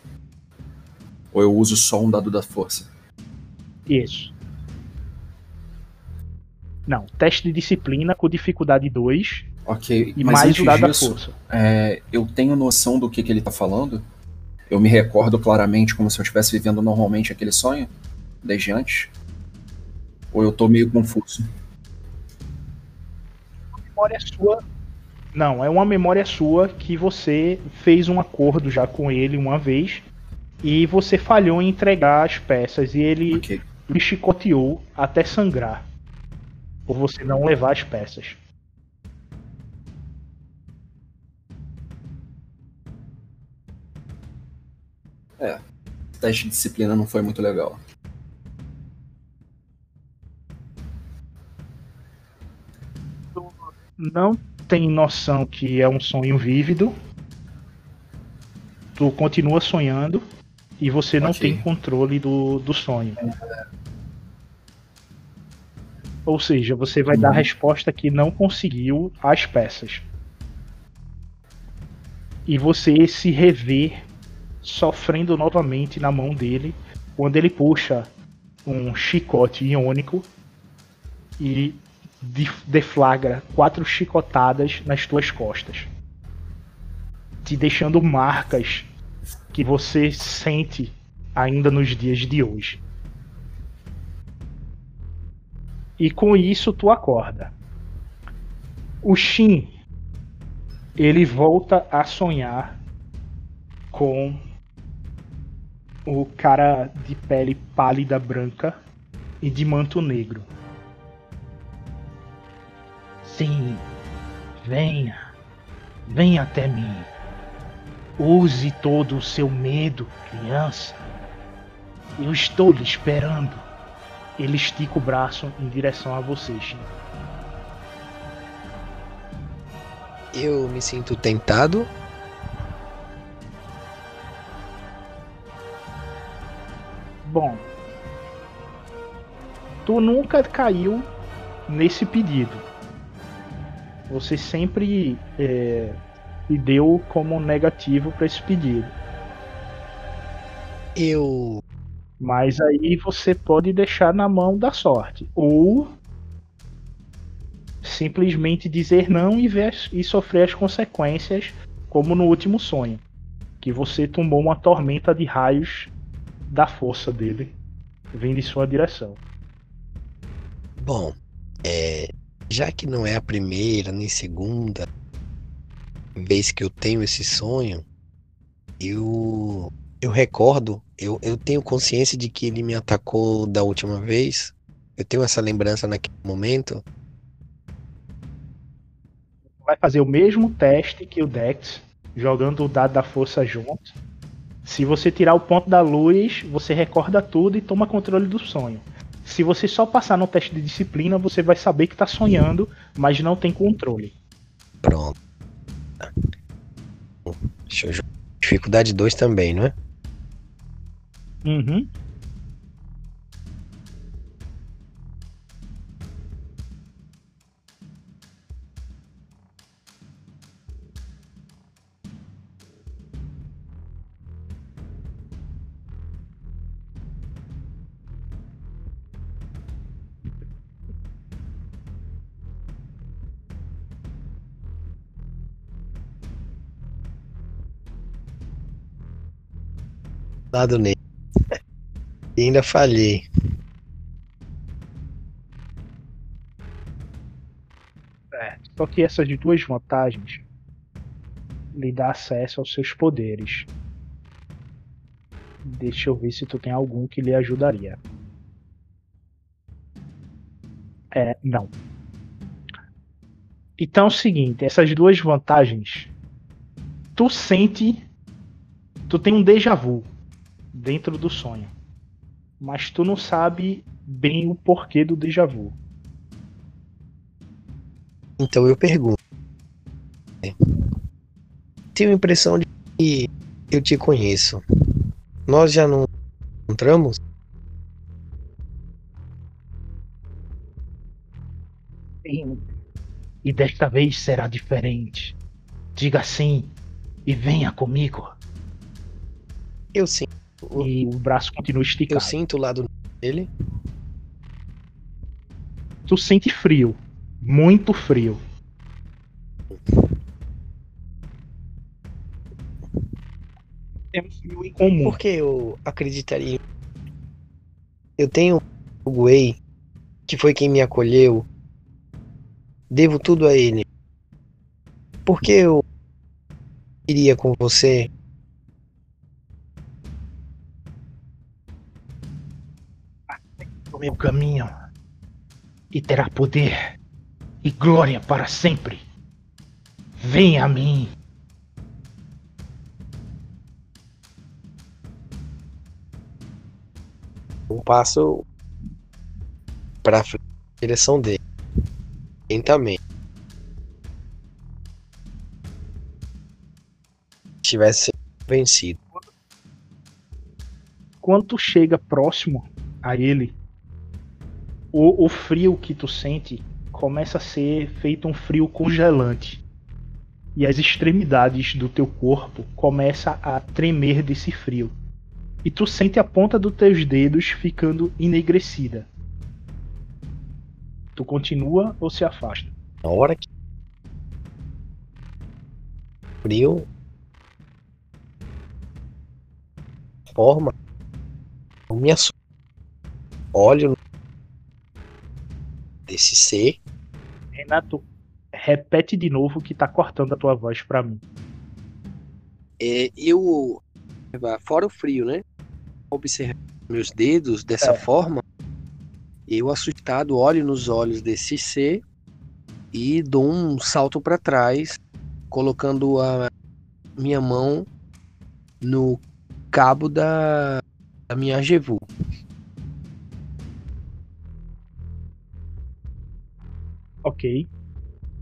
Ou eu uso só um dado da força. Isso. Não, teste de disciplina com dificuldade 2 Ok, e mas mais antes disso, força. é, eu tenho noção do que, que ele tá falando. Eu me recordo claramente como se eu estivesse vivendo normalmente aquele sonho, desde antes. Ou eu tô meio confuso. memória sua. Não, é uma memória sua que você fez um acordo já com ele uma vez e você falhou em entregar as peças e ele Ok. lhe chicoteou até sangrar por você não levar as peças. O teste de disciplina não foi muito legal. Não tem noção que é um sonho vívido. Tu continua sonhando e você não Ok. tem controle do, do sonho. Ou seja, você vai dar a Uhum. resposta que não conseguiu as peças. E você se revê sofrendo novamente na mão dele quando ele puxa um chicote iônico e de- deflagra quatro chicotadas nas tuas costas, te deixando marcas que você sente ainda nos dias de hoje. E com isso tu acorda. O Shin ele volta a sonhar com o cara de pele pálida branca e de manto negro. Sim, venha, venha até mim. Use todo o seu medo, criança. Eu estou lhe esperando. Ele estica o braço em direção a você, Shin. Eu me sinto tentado. Bom, tu nunca caiu nesse pedido. Você sempre é, deu como negativo para esse pedido. Eu. Mas aí você pode deixar na mão da sorte. Ou simplesmente dizer não e, ver e sofrer as consequências, como no último sonho. Que você tomou uma tormenta de raios da força dele vindo em sua direção. Bom, é. já que não é a primeira nem segunda vez que eu tenho esse sonho, eu eu recordo, eu, eu tenho consciência de que ele me atacou da última vez. Eu tenho essa lembrança naquele momento. Vai fazer o mesmo teste que o Dex, jogando o dado da força junto. Se você tirar o ponto da luz, você recorda tudo e toma controle do sonho. Se você só passar no teste de disciplina, você vai saber que tá sonhando, mas não tem controle. Pronto. Deixa eu. Dificuldade 2 também, não é? Uhum. Dado nele. E ainda falhei. É, só que essas duas vantagens lhe dá acesso aos seus poderes. Deixa eu ver se tu tem algum que lhe ajudaria. É, não. Então é o seguinte, essas duas vantagens, tu sente, tu tem um déjà vu dentro do sonho, mas tu não sabe bem o porquê do déjà vu. Então eu pergunto. Tenho a impressão de que eu te conheço. Nós já não encontramos? Sim. E desta vez será diferente. Diga sim e venha comigo. Eu sinto. O- E o braço continua Eu esticado. sinto o lado dele. Tu sente frio. Muito frio. É um frio incomum. Por que eu acreditaria? Eu tenho o Guei, que foi quem me acolheu. Devo tudo a ele. Por que eu iria com você? Meu caminho e terá poder e glória para sempre. Venha a mim. Um passo para frente, na direção dele. Lentamente. Tivesse vencido. Quando chega próximo a ele, o, o frio que tu sente começa a ser feito um frio congelante. E as extremidades do teu corpo começam a tremer desse frio. E tu sente a ponta dos teus dedos ficando enegrecida. Tu continua ou se afasta? Na hora que frio forma eu me assusto. Olho desse ser Renato, repete de novo que tá cortando a tua voz pra mim. É, eu, fora o frio, né? Observar meus dedos dessa É. forma, eu assustado olho nos olhos desse ser e dou um salto para trás, colocando a minha mão no cabo da, da minha Jevu.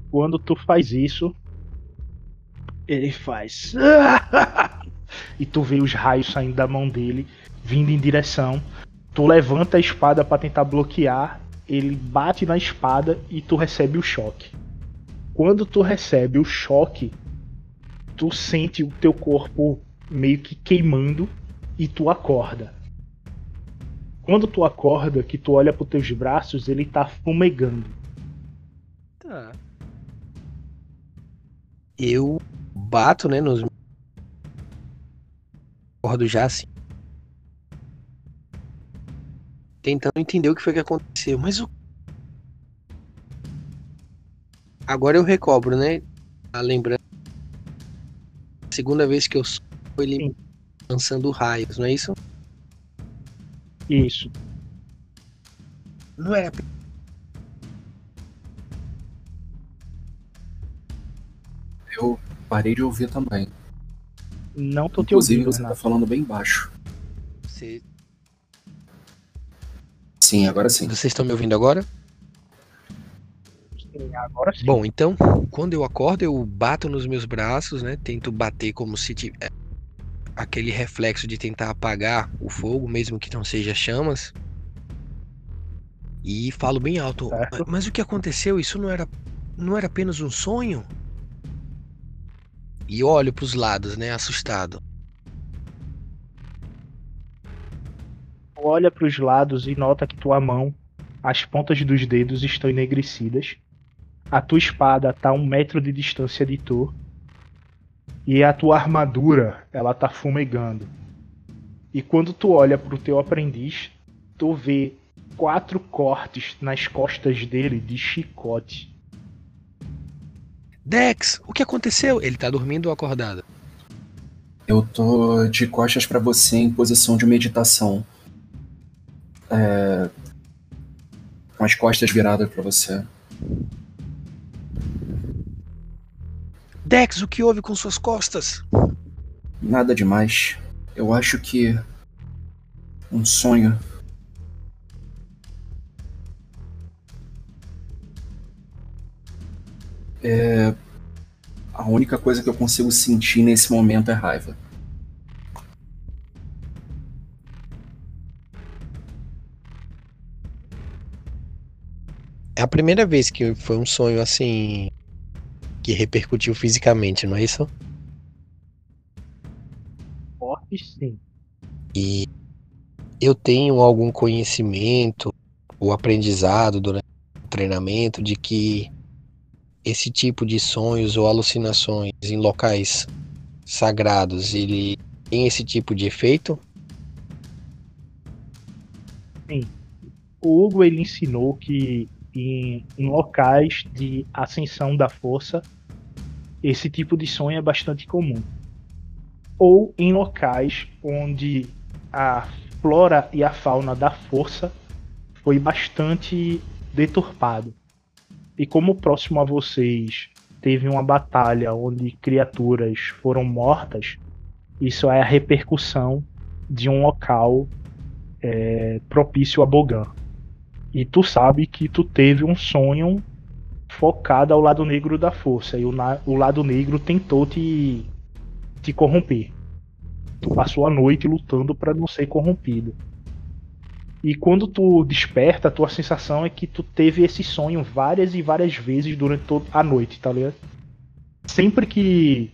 Quando tu faz isso, ele faz. *laughs* e tu vê os raios saindo da mão dele, vindo em direção. Tu levanta a espada pra tentar bloquear. Ele bate na espada e tu recebe o choque. Quando tu recebe o choque, tu sente o teu corpo meio que queimando e tu acorda. Quando tu acorda, que tu olha pros teus braços, ele tá fumegando. Tá. Eu bato, né, nos. Acordo já assim. Tentando entender o que foi que aconteceu. Mas o. Agora eu recobro, né? A lembrança. Segunda vez que eu sou ele Sim. lançando raios, não é isso? Isso. Não era. Parei de ouvir também. Não tô te Inclusive, ouvindo, você tá falando bem baixo. Você... Sim, agora sim. Vocês estão me ouvindo agora? Sim, Agora sim. Bom, então, quando eu acordo, eu bato nos meus braços, né? Tento bater como se tivesse aquele reflexo de tentar apagar o fogo, mesmo que não seja chamas. E falo bem alto. Certo. "Ma- Mas o que aconteceu? Isso não era, não era apenas um sonho? E olho para os lados, né? Assustado. Olha para os lados e nota que tua mão, as pontas dos dedos estão enegrecidas. A tua espada tá a um metro de distância de tu. E a tua armadura, ela tá fumegando. E quando tu olha pro teu aprendiz, tu vê quatro cortes nas costas dele de chicote. Dex, o que aconteceu? Ele tá dormindo ou acordado? Eu tô de costas pra você em posição de meditação. É, Com as costas viradas pra você. Dex, o que houve com suas costas? Nada demais. Eu acho que. Um sonho. É. A única coisa que eu consigo sentir nesse momento é raiva. É a primeira vez que foi um sonho assim. que repercutiu fisicamente, não é isso? Forte sim. E eu tenho algum conhecimento ou aprendizado durante o treinamento de que esse tipo de sonhos ou alucinações em locais sagrados, ele tem esse tipo de efeito? O Hugo ele ensinou que em, em locais de ascensão da força esse tipo de sonho é bastante comum. Ou em locais onde a flora e a fauna da força foi bastante deturpado. E como próximo a vocês teve uma batalha onde criaturas foram mortas, isso é a repercussão de um local é, propício a Bogan. E tu sabe que tu teve um sonho focado ao lado negro da força. E o, o lado negro tentou te, te corromper. Tu passou a noite lutando para não ser corrompido. E quando tu desperta, a tua sensação é que tu teve esse sonho várias e várias vezes durante toda a noite, tá ligado? Sempre que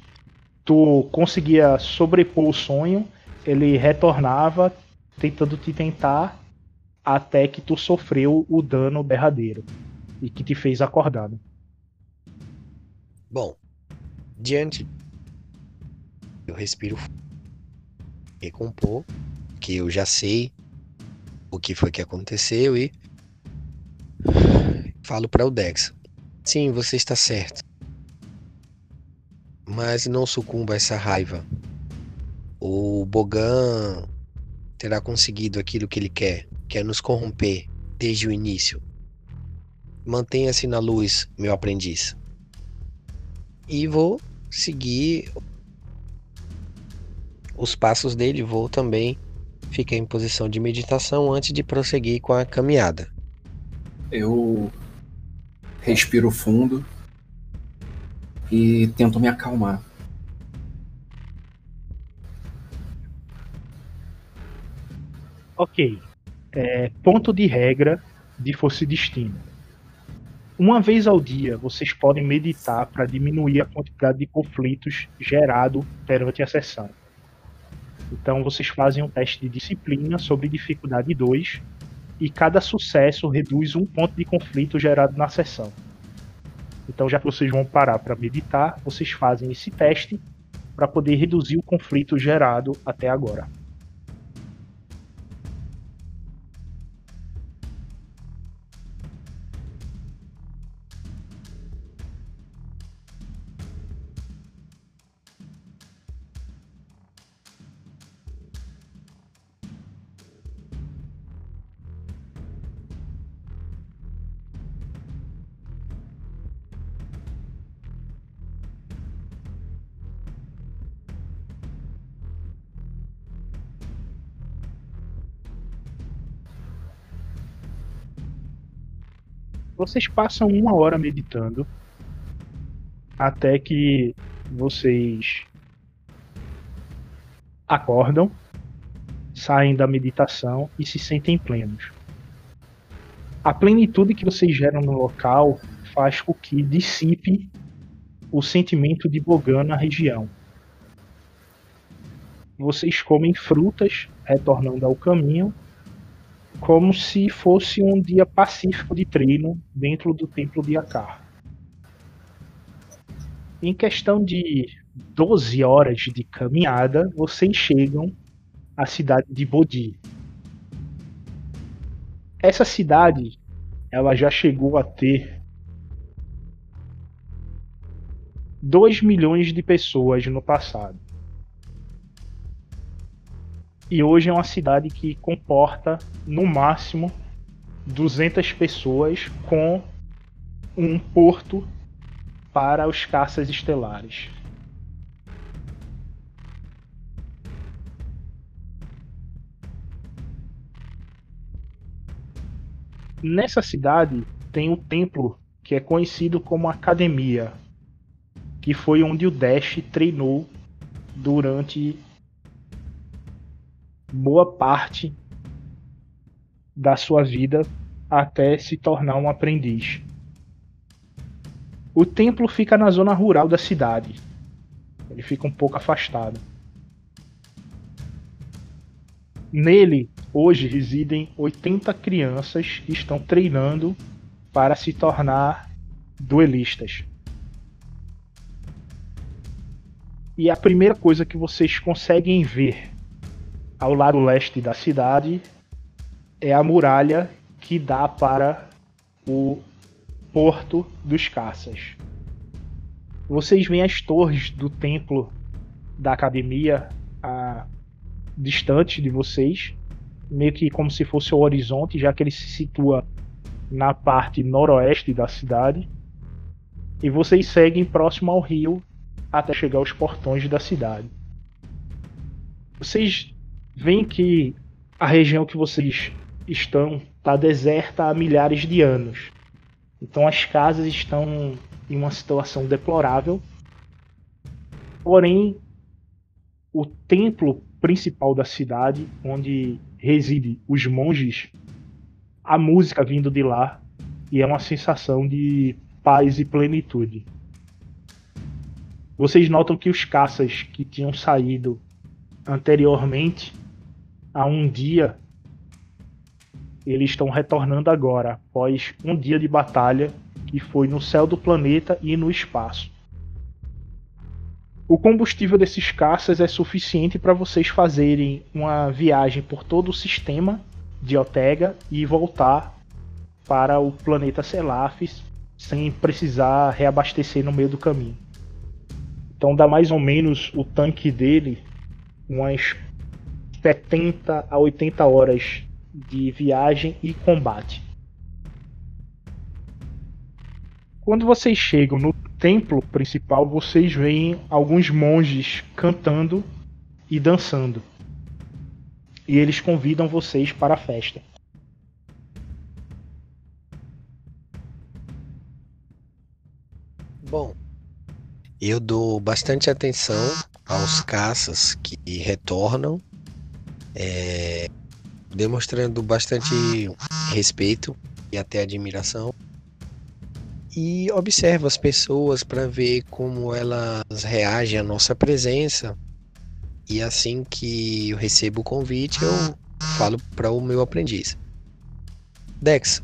tu conseguia sobrepor o sonho, ele retornava tentando te tentar até que tu sofreu o dano derradeiro e que te fez acordar. né? Bom, diante. Eu respiro. Recompor, que eu já sei o que foi que aconteceu e. Falo para o Dex. Sim, você está certo. Mas não sucumba a essa raiva. O Bogan terá conseguido aquilo que ele quer, que é nos corromper desde o início. Mantenha-se na luz, meu aprendiz e vou seguir os passos dele. Vou também ficar em posição de meditação antes de prosseguir com a caminhada. Eu respiro fundo e tento me acalmar. Ok. É, ponto de regra de força e destino. Uma vez ao dia, vocês podem meditar para diminuir a quantidade de conflitos gerado perante a sessão. Então, vocês fazem um teste de disciplina sobre dificuldade 2 e cada sucesso reduz um ponto de conflito gerado na sessão. Então, já que vocês vão parar para meditar, vocês fazem esse teste para poder reduzir o conflito gerado até agora. Vocês passam uma hora meditando até que vocês acordam, saem da meditação e se sentem plenos. A plenitude que vocês geram no local faz com que dissipe o sentimento de Bogan na região. Vocês comem frutas retornando ao caminho, como se fosse um dia pacífico de treino dentro do templo de Akar. Em questão de 12 horas de caminhada, vocês chegam à cidade de Bodhi. Essa cidade, ela já chegou a ter 2 milhões de pessoas no passado. E hoje é uma cidade que comporta no máximo 200 pessoas com um porto para os caças estelares. Nessa cidade tem o templo que é conhecido como Academia, que foi onde o Dash treinou durante boa parte da sua vida até se tornar um aprendiz. O templo fica na zona rural da cidade. Ele fica um pouco afastado. Nele, hoje residem 80 crianças que estão treinando para se tornar duelistas. E a primeira coisa que vocês conseguem ver ao lado leste da cidade é a muralha que dá para o porto dos caças. Vocês veem as torres do templo da academia a distante de vocês, meio que como se fosse o horizonte, já que ele se situa na parte noroeste da cidade. E vocês seguem próximo ao rio até chegar aos portões da cidade. Vocês veem que a região que vocês estão está deserta há milhares de anos. Então as casas estão em uma situação deplorável. Porém, o templo principal da cidade, onde reside os monges, a música vindo de lá e é uma sensação de paz e plenitude. Vocês notam que os caças que tinham saído anteriormente a um dia eles estão retornando agora, após um dia de batalha que foi no céu do planeta e no espaço. O combustível desses caças é suficiente para vocês fazerem uma viagem por todo o sistema de Otega e voltar para o planeta Selafis sem precisar reabastecer no meio do caminho. Então dá mais ou menos o tanque dele umas 70 a 80 horas de viagem e combate. Quando vocês chegam no templo principal, vocês veem alguns monges cantando e dançando. E eles convidam vocês para a festa. Bom, eu dou bastante atenção aos caças que retornam, é, demonstrando bastante respeito e até admiração. E observo as pessoas para ver como elas reagem à nossa presença. E assim que eu recebo o convite, eu falo para o meu aprendiz: Dex,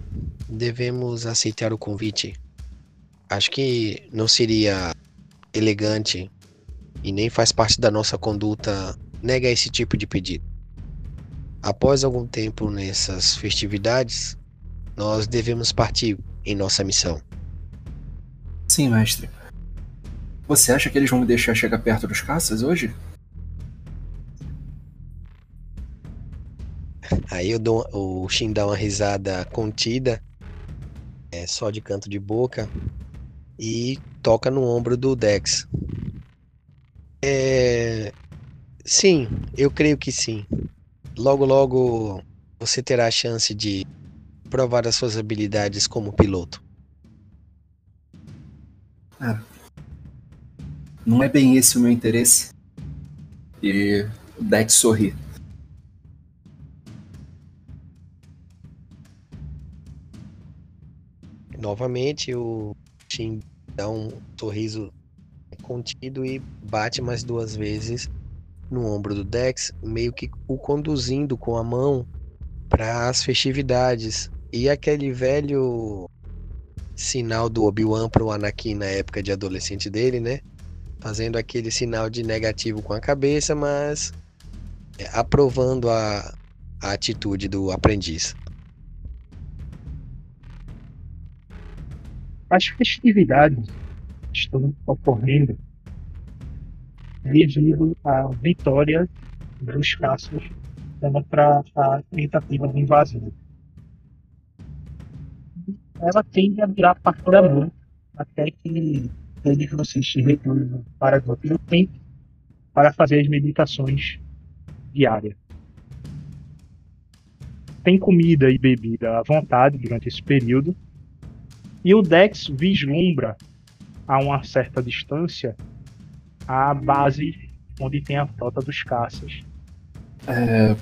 devemos aceitar o convite. Acho que não seria elegante e nem faz parte da nossa conduta negar esse tipo de pedido. Após algum tempo nessas festividades, nós devemos partir em nossa missão. Sim, mestre. Você acha que eles vão me deixar chegar perto dos caças hoje? Aí eu dou, o Shin dá uma risada contida, é, só de canto de boca, e toca no ombro do Dex. É, sim, eu creio que sim. Logo, logo você terá a chance de provar as suas habilidades como piloto. Não é bem esse o meu interesse. E o Dex sorri. Novamente o Shin dá um sorriso contido e bate mais duas vezes no ombro do Dex, meio que o conduzindo com a mão para as festividades. E aquele velho sinal do Obi-Wan pro Anakin na época de adolescente dele, né? Fazendo aquele sinal de negativo com a cabeça, mas é, aprovando a, a atitude do aprendiz. As festividades estão ocorrendo devido à vitória dos caças para a tentativa de invasão. Ela tende a virar parte da até que ele que se para o tempo para fazer as meditações diárias. Tem comida e bebida à vontade durante esse período. E o Dex vislumbra a uma certa distância a base onde tem a frota dos caças. É...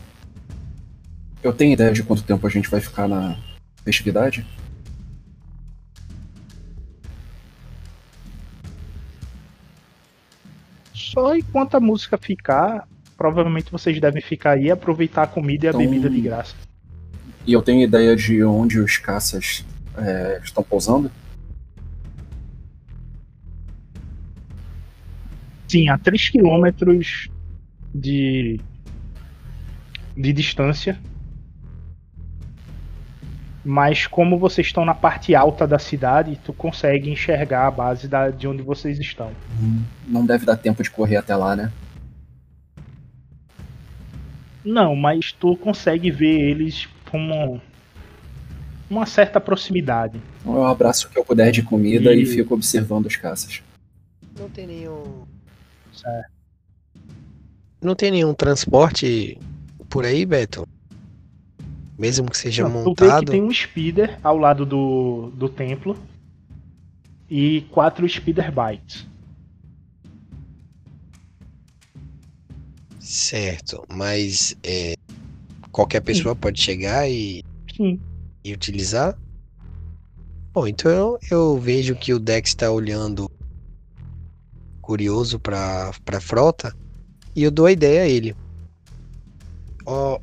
Eu tenho ideia de quanto tempo a gente vai ficar na festividade? Só enquanto a música ficar, provavelmente vocês devem ficar aí e aproveitar a comida e a Então- bebida de graça. E eu tenho ideia de onde os caças é, estão pousando? Sim, a 3 quilômetros de, de distância. Mas como vocês estão na parte alta da cidade, tu consegue enxergar a base da, de onde vocês estão. Não deve dar tempo de correr até lá, né? Não, mas tu consegue ver eles como uma certa proximidade. Então eu abraço o que eu puder de comida e, E- fico observando os caças. Não tem nenhum. Certo. Não tem nenhum transporte por aí, Beto? Mesmo que seja Não, montado. que tem um speeder ao lado do, do templo e quatro speeder bikes. Certo, mas é, qualquer pessoa pode chegar e, Sim. e utilizar? Bom, então eu, eu vejo que o Dex está olhando curioso para a frota e eu dou a ideia a ele. Ó,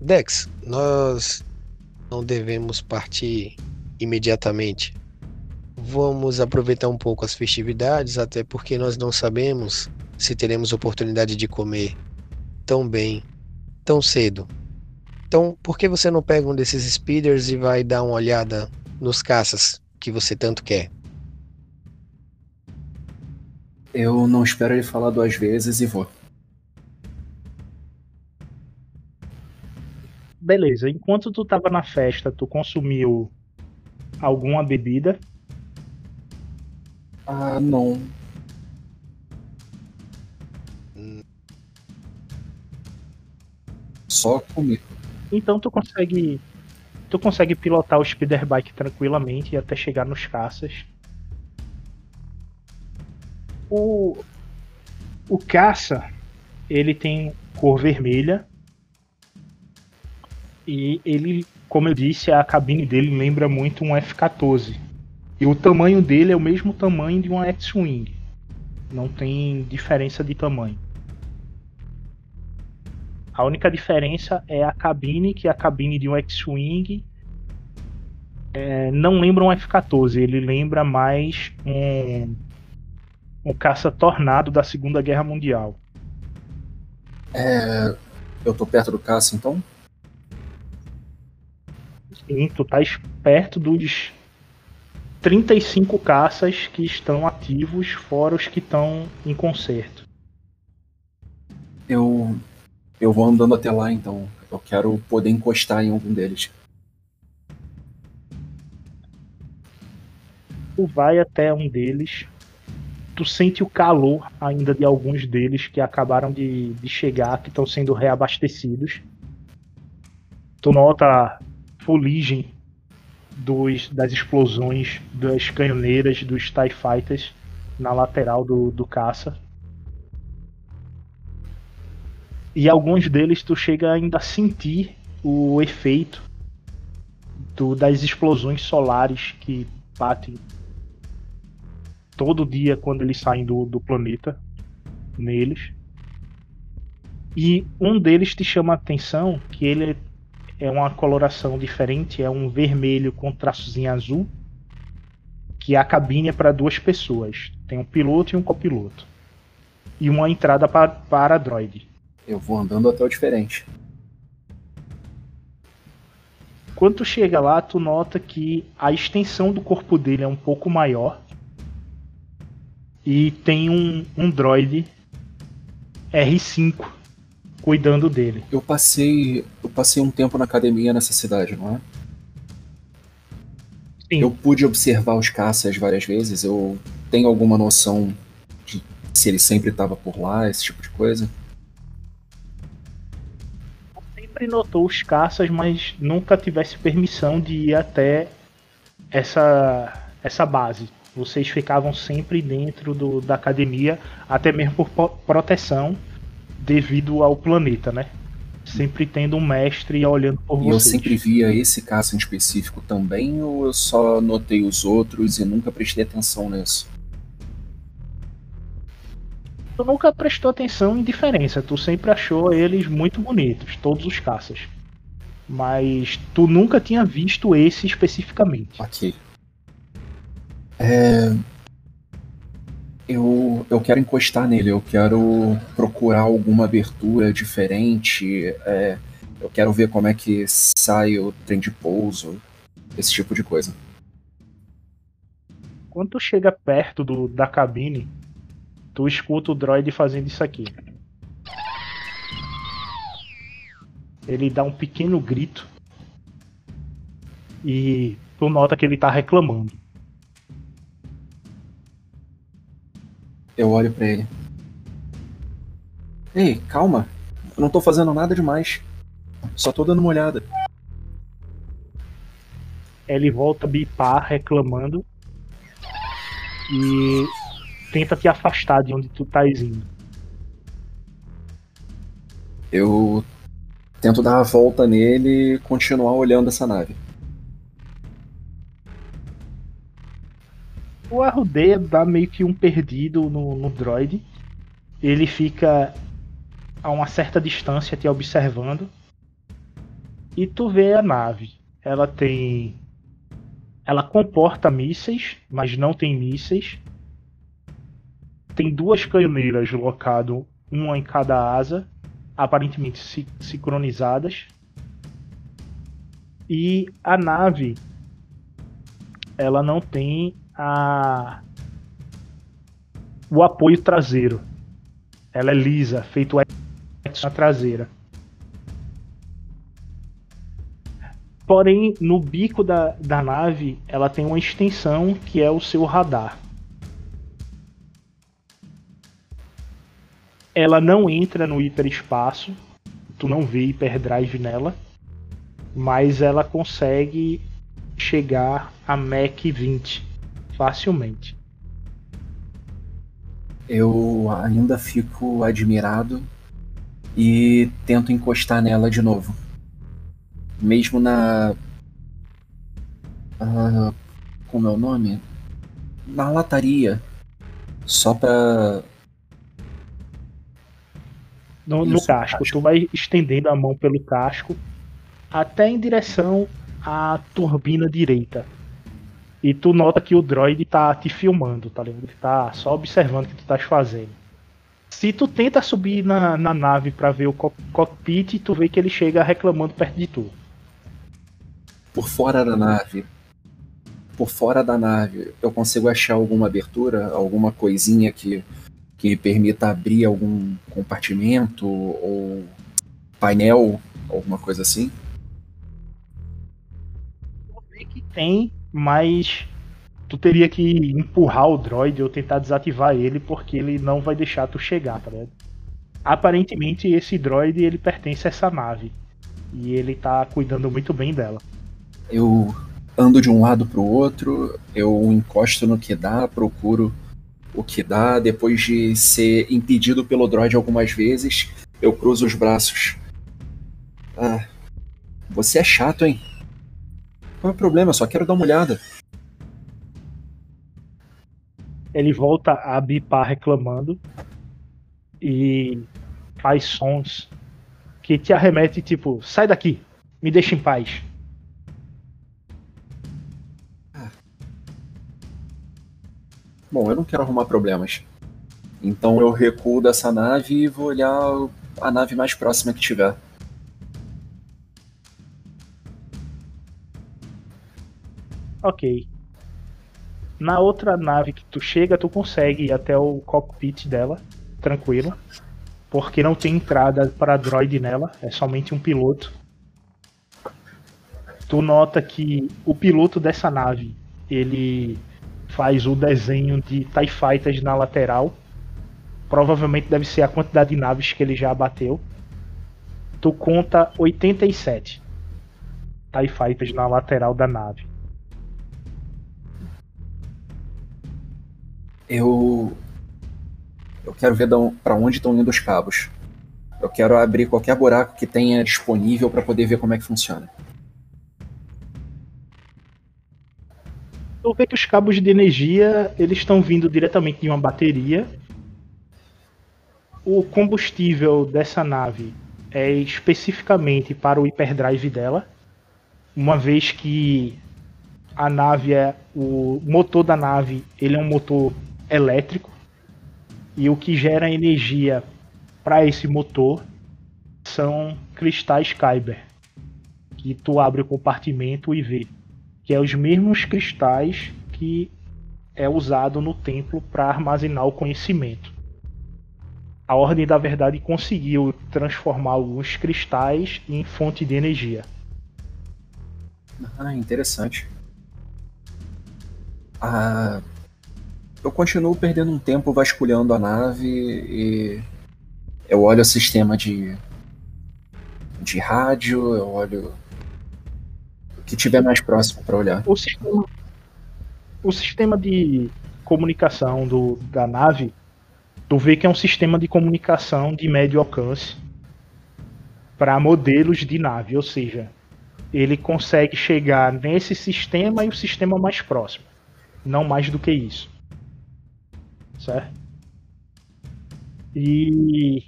Dex, nós não devemos partir imediatamente. Vamos aproveitar um pouco as festividades, até porque nós não sabemos se teremos oportunidade de comer tão bem, tão cedo. Então, por que você não pega um desses speeders e vai dar uma olhada nos caças que você tanto quer? Eu não espero ele falar duas vezes e vou. Beleza, enquanto tu tava na festa, tu consumiu alguma bebida? Ah, não. Só comer. Então tu consegue. Tu consegue pilotar o speeder bike tranquilamente até chegar nos caças. O. O caça, ele tem cor vermelha. E ele, como eu disse, a cabine dele lembra muito um F-14. E o tamanho dele é o mesmo tamanho de um X-Wing. Não tem diferença de tamanho. A única diferença é a cabine, que a cabine de um X-Wing é, não lembra um F-14, ele lembra mais um, um caça-tornado da Segunda Guerra Mundial. É. Eu tô perto do caça, então? Sim, tu tá perto dos 35 caças que estão ativos, fora os que estão em conserto. Eu. Eu vou andando até lá, então. Eu quero poder encostar em algum deles. Tu vai até um deles, tu sente o calor ainda de alguns deles que acabaram de, de chegar, que estão sendo reabastecidos. Tu nota a fuligem dos, das explosões das canhoneiras dos TIE Fighters na lateral do, do caça. E alguns deles tu chega ainda a sentir o efeito do, das explosões solares que batem todo dia quando eles saem do, do planeta neles. E um deles te chama a atenção que ele é uma coloração diferente, é um vermelho com traços em azul, que a cabine é para duas pessoas. Tem um piloto e um copiloto. E uma entrada para, para droid. Eu vou andando até o diferente. Quando tu chega lá, tu nota que a extensão do corpo dele é um pouco maior. E tem um, um droid R5 cuidando dele. Eu passei, eu passei um tempo na academia nessa cidade, não é? Sim. Eu pude observar os caças várias vezes. Eu tenho alguma noção de se ele sempre estava por lá, esse tipo de coisa. sempre notou os caças, mas nunca tivesse permissão de ir até essa, essa base. Vocês ficavam sempre dentro do, da academia, até mesmo por po- proteção, devido ao planeta, né? Sempre tendo um mestre olhando por E eu vocês. sempre via esse caça em específico também, ou eu só notei os outros e nunca prestei atenção nisso? Tu nunca prestou atenção em diferença, tu sempre achou eles muito bonitos, todos os caças. Mas tu nunca tinha visto esse especificamente. Ok. É... Eu, eu quero encostar nele, eu quero procurar alguma abertura diferente, é, eu quero ver como é que sai o trem de pouso, esse tipo de coisa. Quando tu chega perto do, da cabine, tu escuta o droid fazendo isso aqui. Ele dá um pequeno grito e tu nota que ele tá reclamando. Eu olho pra ele. Ei, calma, eu não tô fazendo nada demais, só tô dando uma olhada. Ele volta a bipar reclamando e tenta te afastar de onde tu tá indo. Eu tento dar a volta nele e continuar olhando essa nave. O Arrudeia dá meio que um perdido no, no droid. Ele fica a uma certa distância te observando. E tu vê a nave. Ela tem. Ela comporta mísseis, mas não tem mísseis. Tem duas canhoneiras locadas, uma em cada asa, aparentemente si- sincronizadas. E a nave ela não tem a o apoio traseiro. Ela é lisa, feito na traseira. Porém, no bico da, da nave, ela tem uma extensão que é o seu radar. Ela não entra no hiperespaço, tu não vê hiperdrive nela, mas ela consegue chegar a Mach 20 facilmente. Eu ainda fico admirado e tento encostar nela de novo. Mesmo na. Ah, como é o nome? Na lataria. Só pra. No, no casco. casco. Tu vai estendendo a mão pelo casco até em direção à turbina direita. E tu nota que o droid tá te filmando, tá ligado? Ele tá só observando o que tu estás fazendo. Se tu tenta subir na, na nave pra ver o co- cockpit, tu vê que ele chega reclamando perto de tu. Por fora da nave. Por fora da nave, eu consigo achar alguma abertura, alguma coisinha que, que permita abrir algum compartimento ou painel, alguma coisa assim. Tu vê que tem, mas tu teria que empurrar o droid ou tentar desativar ele porque ele não vai deixar tu chegar, tá ligado? Aparentemente esse droid ele pertence a essa nave e ele tá cuidando muito bem dela. Eu ando de um lado pro outro, eu encosto no que dá, procuro o que dá. Depois de ser impedido pelo droid algumas vezes, eu cruzo os braços. Ah, você é chato, hein? Qual é o problema? Eu só quero dar uma olhada. Ele volta a bipar reclamando e faz sons que te arremete tipo, sai daqui, me deixa em paz. Bom, eu não quero arrumar problemas. Então eu recuo dessa nave e vou olhar a nave mais próxima que tiver. Ok. Na outra nave que tu chega, tu consegue ir até o cockpit dela, tranquilo. Porque não tem entrada para droid nela, é somente um piloto. Tu nota que o piloto dessa nave, ele faz o desenho de TIE Fighters na lateral. Provavelmente deve ser a quantidade de naves que ele já abateu. Tu conta 87 TIE Fighters na lateral da nave. Eu. Eu quero ver para onde estão indo os cabos. Eu quero abrir qualquer buraco que tenha disponível para poder ver como é que funciona. Tu vê que os cabos de energia eles estão vindo diretamente de uma bateria. O combustível dessa nave é especificamente para o hyperdrive dela, uma vez que a nave é o motor da nave ele é um motor elétrico e o que gera energia para esse motor são cristais Kyber que tu abre o compartimento e vê que é os mesmos cristais que é usado no templo para armazenar o conhecimento. A Ordem da Verdade conseguiu transformar alguns cristais em fonte de energia. Ah, interessante. Ah, eu continuo perdendo um tempo vasculhando a nave e eu olho o sistema de de rádio, eu olho que tiver mais próximo para olhar. O sistema, o sistema de comunicação do, da nave, tu vê que é um sistema de comunicação de médio alcance para modelos de nave, ou seja, ele consegue chegar nesse sistema e o sistema mais próximo, não mais do que isso, certo? E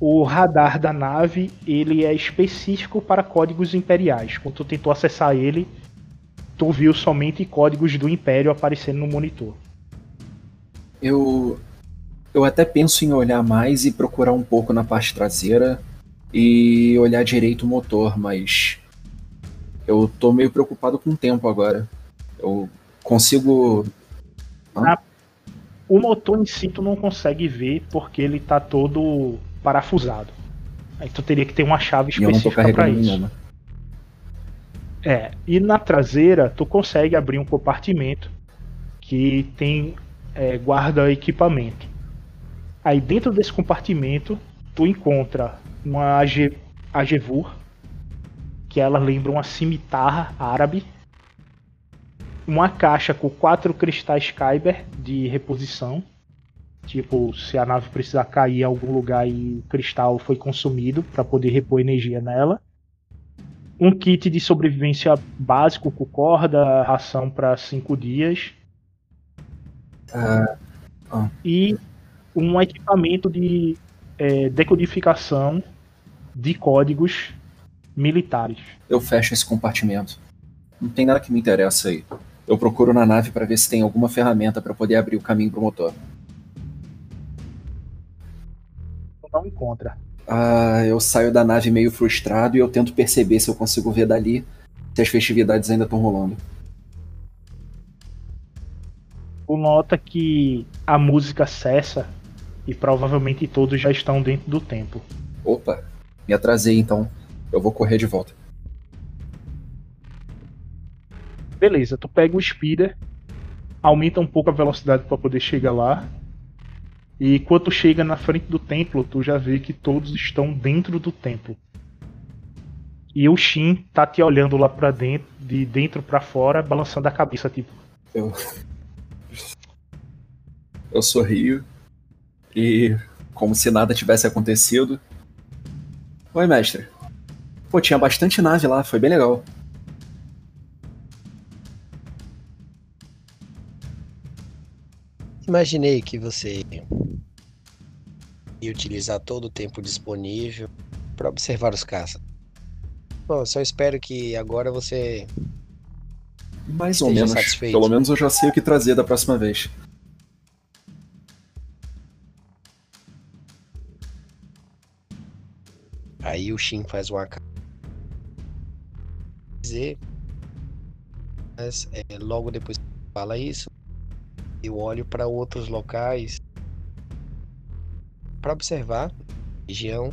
o radar da nave ele é específico para códigos imperiais. Quando tu tentou acessar ele, tu viu somente códigos do Império aparecendo no monitor. Eu eu até penso em olhar mais e procurar um pouco na parte traseira e olhar direito o motor, mas eu tô meio preocupado com o tempo agora. Eu consigo. Ah, o motor em si tu não consegue ver porque ele tá todo parafusado. Aí tu teria que ter uma chave específica para isso. Nenhuma. É, e na traseira tu consegue abrir um compartimento que tem é, guarda equipamento. Aí dentro desse compartimento tu encontra uma Agevur, que ela lembra uma cimitarra árabe, uma caixa com quatro cristais Kyber de reposição, Tipo, se a nave precisar cair em algum lugar e o cristal foi consumido para poder repor energia nela. Um kit de sobrevivência básico com corda, ração para cinco dias. Uh. E um equipamento de é, decodificação de códigos militares. Eu fecho esse compartimento. Não tem nada que me interessa aí. Eu procuro na nave para ver se tem alguma ferramenta para poder abrir o caminho pro motor. não encontra. Ah, eu saio da nave meio frustrado e eu tento perceber se eu consigo ver dali se as festividades ainda estão rolando. Tu nota que a música cessa e provavelmente todos já estão dentro do templo. Opa, me atrasei então. Eu vou correr de volta. Beleza, tu pega o speeder, aumenta um pouco a velocidade para poder chegar lá e quando chega na frente do templo, tu já vê que todos estão dentro do templo. E o Shin tá te olhando lá pra dentro, de dentro para fora, balançando a cabeça, tipo. Eu. Eu sorrio e, como se nada tivesse acontecido. Oi, mestre. Pô, tinha bastante nave lá, foi bem legal. Imaginei que você ia utilizar todo o tempo disponível para observar os caças. Bom, só espero que agora você Mais ou menos. satisfeito. Pelo menos eu já sei o que trazer da próxima vez. Aí o Shin faz uma. Dizer. Mas é, logo depois que fala isso, eu olho para outros locais para observar a região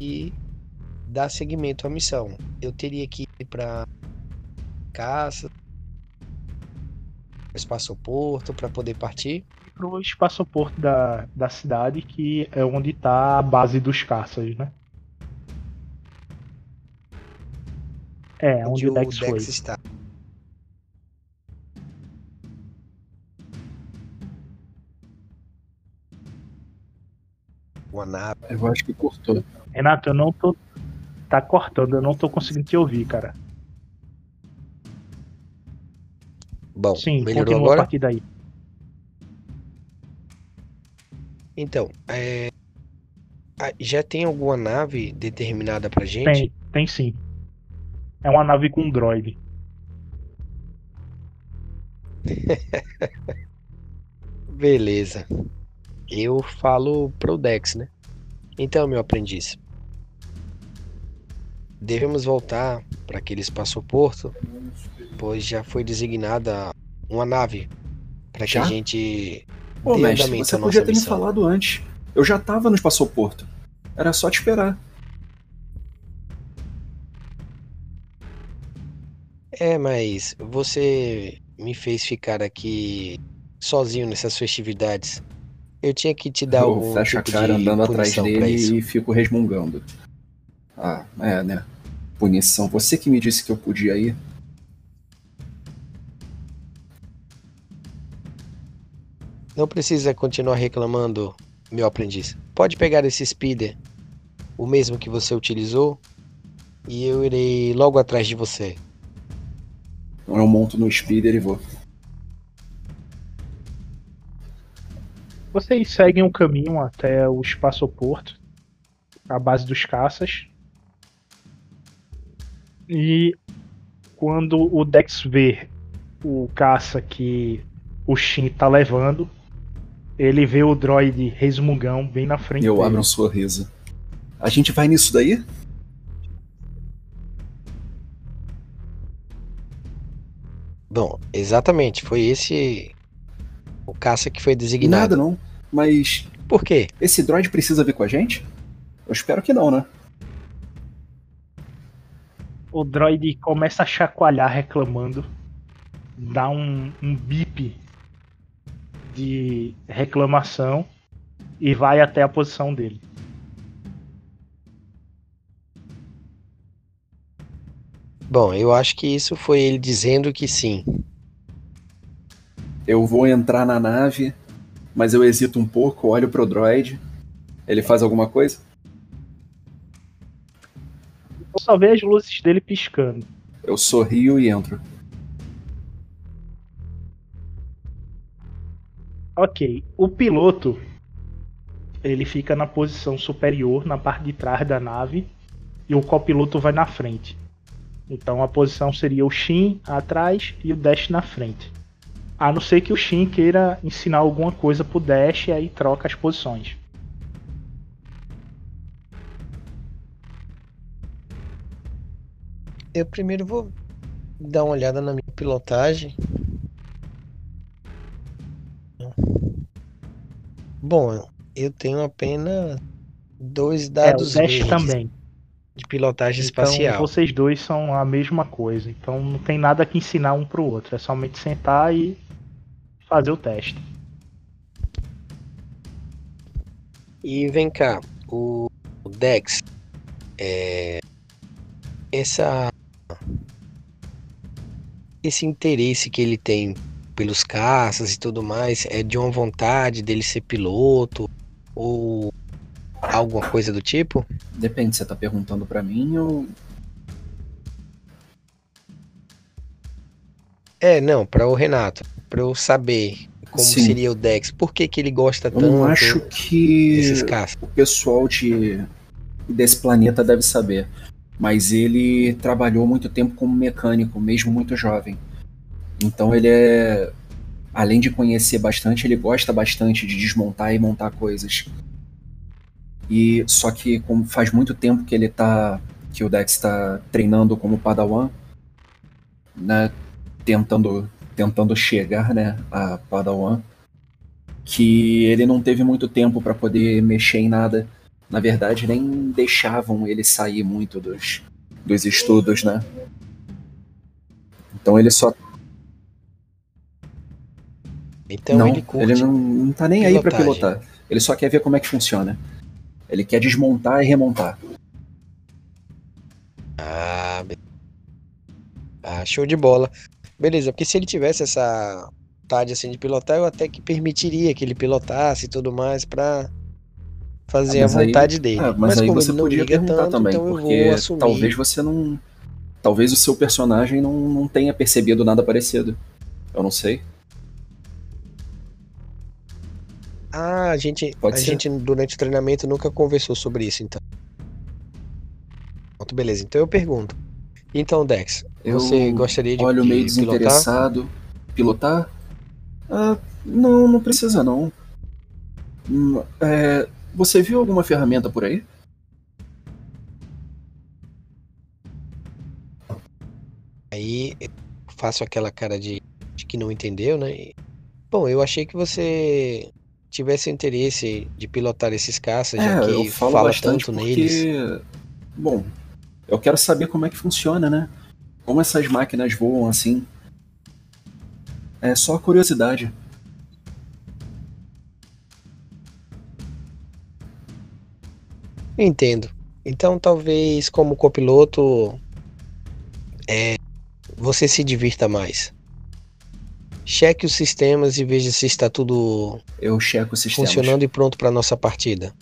e dar seguimento à missão. Eu teria que ir para caça, espaço-porto para poder partir. Pro espaçoporto da, da cidade, que é onde tá a base dos caças, né? É, onde, o Dex, foi. está. Uma nave. Eu acho que cortou. Renato, eu não tô. Tá cortando, eu não tô conseguindo te ouvir, cara. Bom, Sim, melhorou continua a agora? partir daí. Então, é, a- já tem alguma nave determinada pra gente? Tem, tem sim. É uma nave com droid. *laughs* Beleza. Eu falo pro Dex, né? Então, meu aprendiz, devemos voltar para aquele espaço-porto, pois já foi designada uma nave para que a Já? gente Pô, Dê mestre, você podia ter me missão. falado antes. Eu já tava no espaçoporto. Era só te esperar. É, mas você me fez ficar aqui sozinho nessas festividades. Eu tinha que te dar eu algum fecho a tipo cara andando atrás dele e fico resmungando. Ah, é, né? Punição. Você que me disse que eu podia ir. Não precisa continuar reclamando, meu aprendiz. Pode pegar esse speeder, o mesmo que você utilizou, e eu irei logo atrás de você. Então eu monto no speeder e vou. Vocês seguem o caminho até o espaçoporto, a base dos caças. E quando o Dex vê o caça que o Shin tá levando, ele vê o droid resmungão bem na frente E eu dele. abro um sorriso. A gente vai nisso daí? Bom, exatamente, foi esse o caça que foi designado. Nada não. Mas Por quê? esse droid precisa vir com a gente? Eu espero que não, né? O droid começa a chacoalhar reclamando, dá um, um bip de reclamação e vai até a posição dele. Bom, eu acho que isso foi ele dizendo que sim. Eu vou entrar na nave, mas eu hesito um pouco, olho pro droid. Ele faz alguma coisa? Eu só vejo as luzes dele piscando. Eu sorrio e entro. Ok, o piloto ele fica na posição superior, na parte de trás da nave, e o copiloto vai na frente. Então a posição seria o Shin atrás e o Dash na frente. A não ser que o Shin queira ensinar alguma coisa pro Dash e aí troca as posições. Eu primeiro vou dar uma olhada na minha pilotagem. Bom, eu tenho apenas dois É, o dados Dash também. de pilotagem Então espacial. vocês dois são a mesma coisa. Então não tem nada que ensinar um pro outro. É somente sentar e fazer o teste. E vem cá, o, Dex, é, essa, esse interesse que ele tem pelos caças e tudo mais, é de uma vontade dele ser piloto ou alguma coisa do tipo? Depende, você tá perguntando pra mim ou. É, não, para o Renato, para eu saber como Sim. seria o Dex, por que, que ele gosta Eu tanto não acho que o pessoal de, desse planeta deve saber. Mas ele trabalhou muito tempo como mecânico, mesmo muito jovem. Então ele é. Além de conhecer bastante, ele gosta bastante de desmontar e montar coisas. E só que como faz muito tempo que ele tá. que o Dex está treinando como Padawan, né? Tentando, tentando chegar, né, a Padawan, que ele não teve muito tempo para poder mexer em nada. Na verdade, nem deixavam ele sair muito dos, dos estudos, né? Então ele só Então não, ele curte. não, não tá nem aí pra pilotagem. pilotar. Ele só quer ver como é que funciona. Ele quer desmontar e remontar. Ah, ah, show de bola. Beleza, porque se ele tivesse essa vontade assim de pilotar, eu até que permitiria que ele pilotasse e tudo mais pra fazer Ah, a mas aí- vontade dele. Ah, mas, aí como você podia perguntar tanto, também, então porque talvez você não. Talvez o seu personagem não, não tenha percebido nada parecido. Eu não sei. Ah, a gente, Pode a ser. gente durante o treinamento nunca conversou sobre isso, então. Pronto, beleza. Então eu pergunto. Então, Dex, Eu você gostaria de, olho de meio pilotar? desinteressado. Pilotar? Ah, não, não precisa não. Hum, é, você viu alguma ferramenta por aí? Aí eu faço aquela cara de, de que não entendeu, né? E, bom, eu achei que você tivesse interesse de pilotar esses caças, já é, que eu falo fala bastante tanto porque, neles. bom, eu quero saber como é que funciona, né? Como essas máquinas voam assim. É só curiosidade. Entendo. Então, talvez como copiloto, é, você se divirta mais. Cheque os sistemas e veja se está tudo Eu checo funcionando e pronto para nossa partida.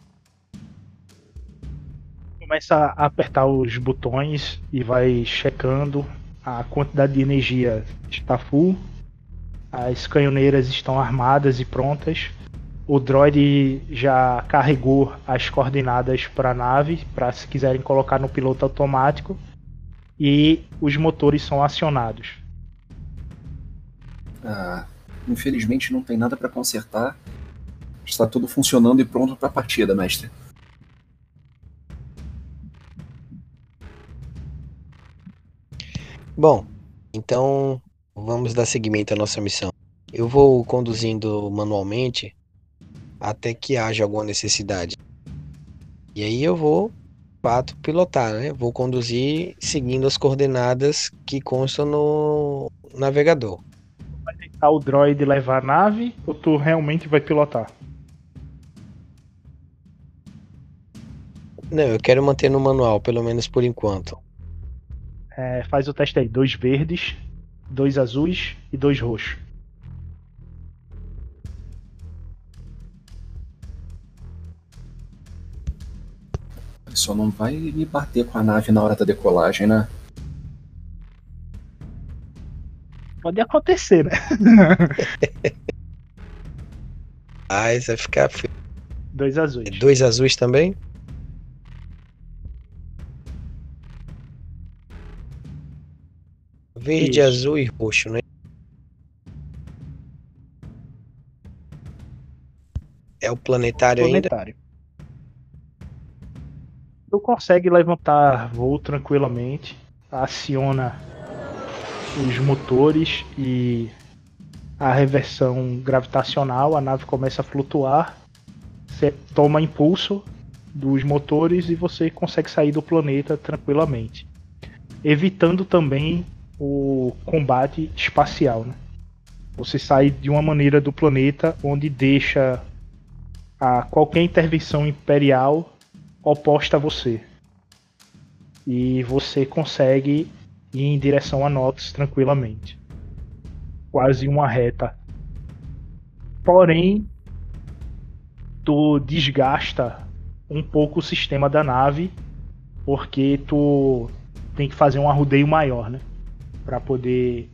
Começa a apertar os botões e vai checando a quantidade de energia está full. As canhoneiras estão armadas e prontas. O droid já carregou as coordenadas para a nave, para se quiserem colocar no piloto automático. E os motores são acionados. Ah, infelizmente não tem nada pra consertar. Está tudo funcionando e pronto pra partida, mestre. Bom, então vamos dar seguimento à nossa missão. Eu vou conduzindo manualmente até que haja alguma necessidade. E aí eu vou, de fato, pilotar, né? Vou conduzir seguindo as coordenadas que constam no navegador. Tá o droid levar a nave ou tu realmente vai pilotar? Não, eu quero manter no manual, pelo menos por enquanto. É, faz o teste aí: dois verdes, dois azuis e dois roxos. Só não vai me bater com a nave na hora da decolagem, né? Pode acontecer, né? *laughs* Ah, isso vai ficar feio. Dois azuis. Dois azuis também? Verde, Isso. azul e roxo, né? É o planetário ainda? planetário. Tu consegue levantar voo tranquilamente, aciona os motores e a reversão gravitacional, a nave começa a flutuar, você toma impulso dos motores e você consegue sair do planeta tranquilamente, evitando também o combate espacial. Né? Você sai de uma maneira do planeta onde deixa a qualquer intervenção imperial oposta a você. E você consegue ir em direção a Nox tranquilamente. quase uma reta. Porém, tu desgasta um pouco o sistema da nave, porque tu tem que fazer um arrudeio maior, né? Para poder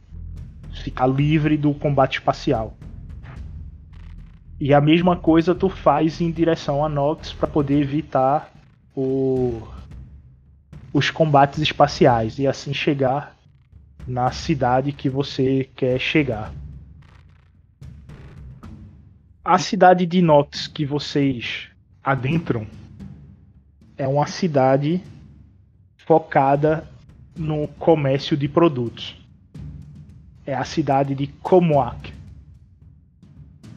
ficar livre do combate espacial. E a mesma coisa tu faz em direção a Nox para poder evitar o... os combates espaciais e assim chegar na cidade que você quer chegar. A cidade de Nox que vocês adentram é uma cidade focada no comércio de produtos. É a cidade de Comoac,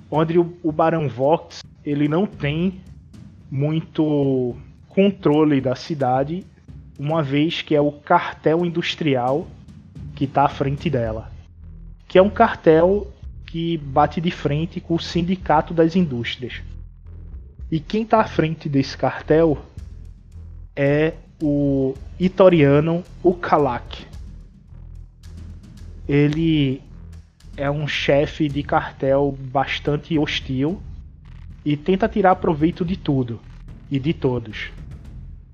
onde o, o Barão Vox ele não tem muito controle da cidade, uma vez que é o cartel industrial que está à frente dela, que é um cartel que bate de frente com o sindicato das indústrias. E quem está à frente desse cartel é o Itoriano Ukalak. Ele é um chefe de cartel bastante hostil e tenta tirar proveito de tudo e de todos.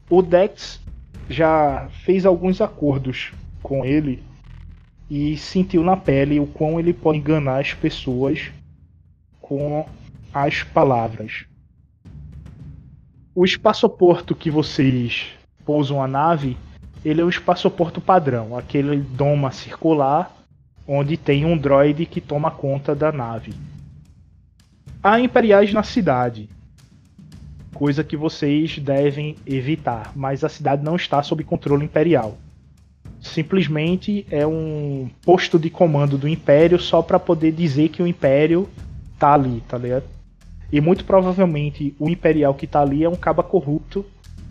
O Dex já fez alguns acordos com ele e sentiu na pele o quão ele pode enganar as pessoas com as palavras. O espaçoporto que vocês pousam a nave, ele é o espaçoporto padrão, aquele doma circular onde tem um droid que toma conta da nave. Há imperiais na cidade, coisa que vocês devem evitar, mas a cidade não está sob controle imperial simplesmente é um posto de comando do Império só para poder dizer que o Império tá ali, tá ligado? E muito provavelmente o Imperial que tá ali é um caba corrupto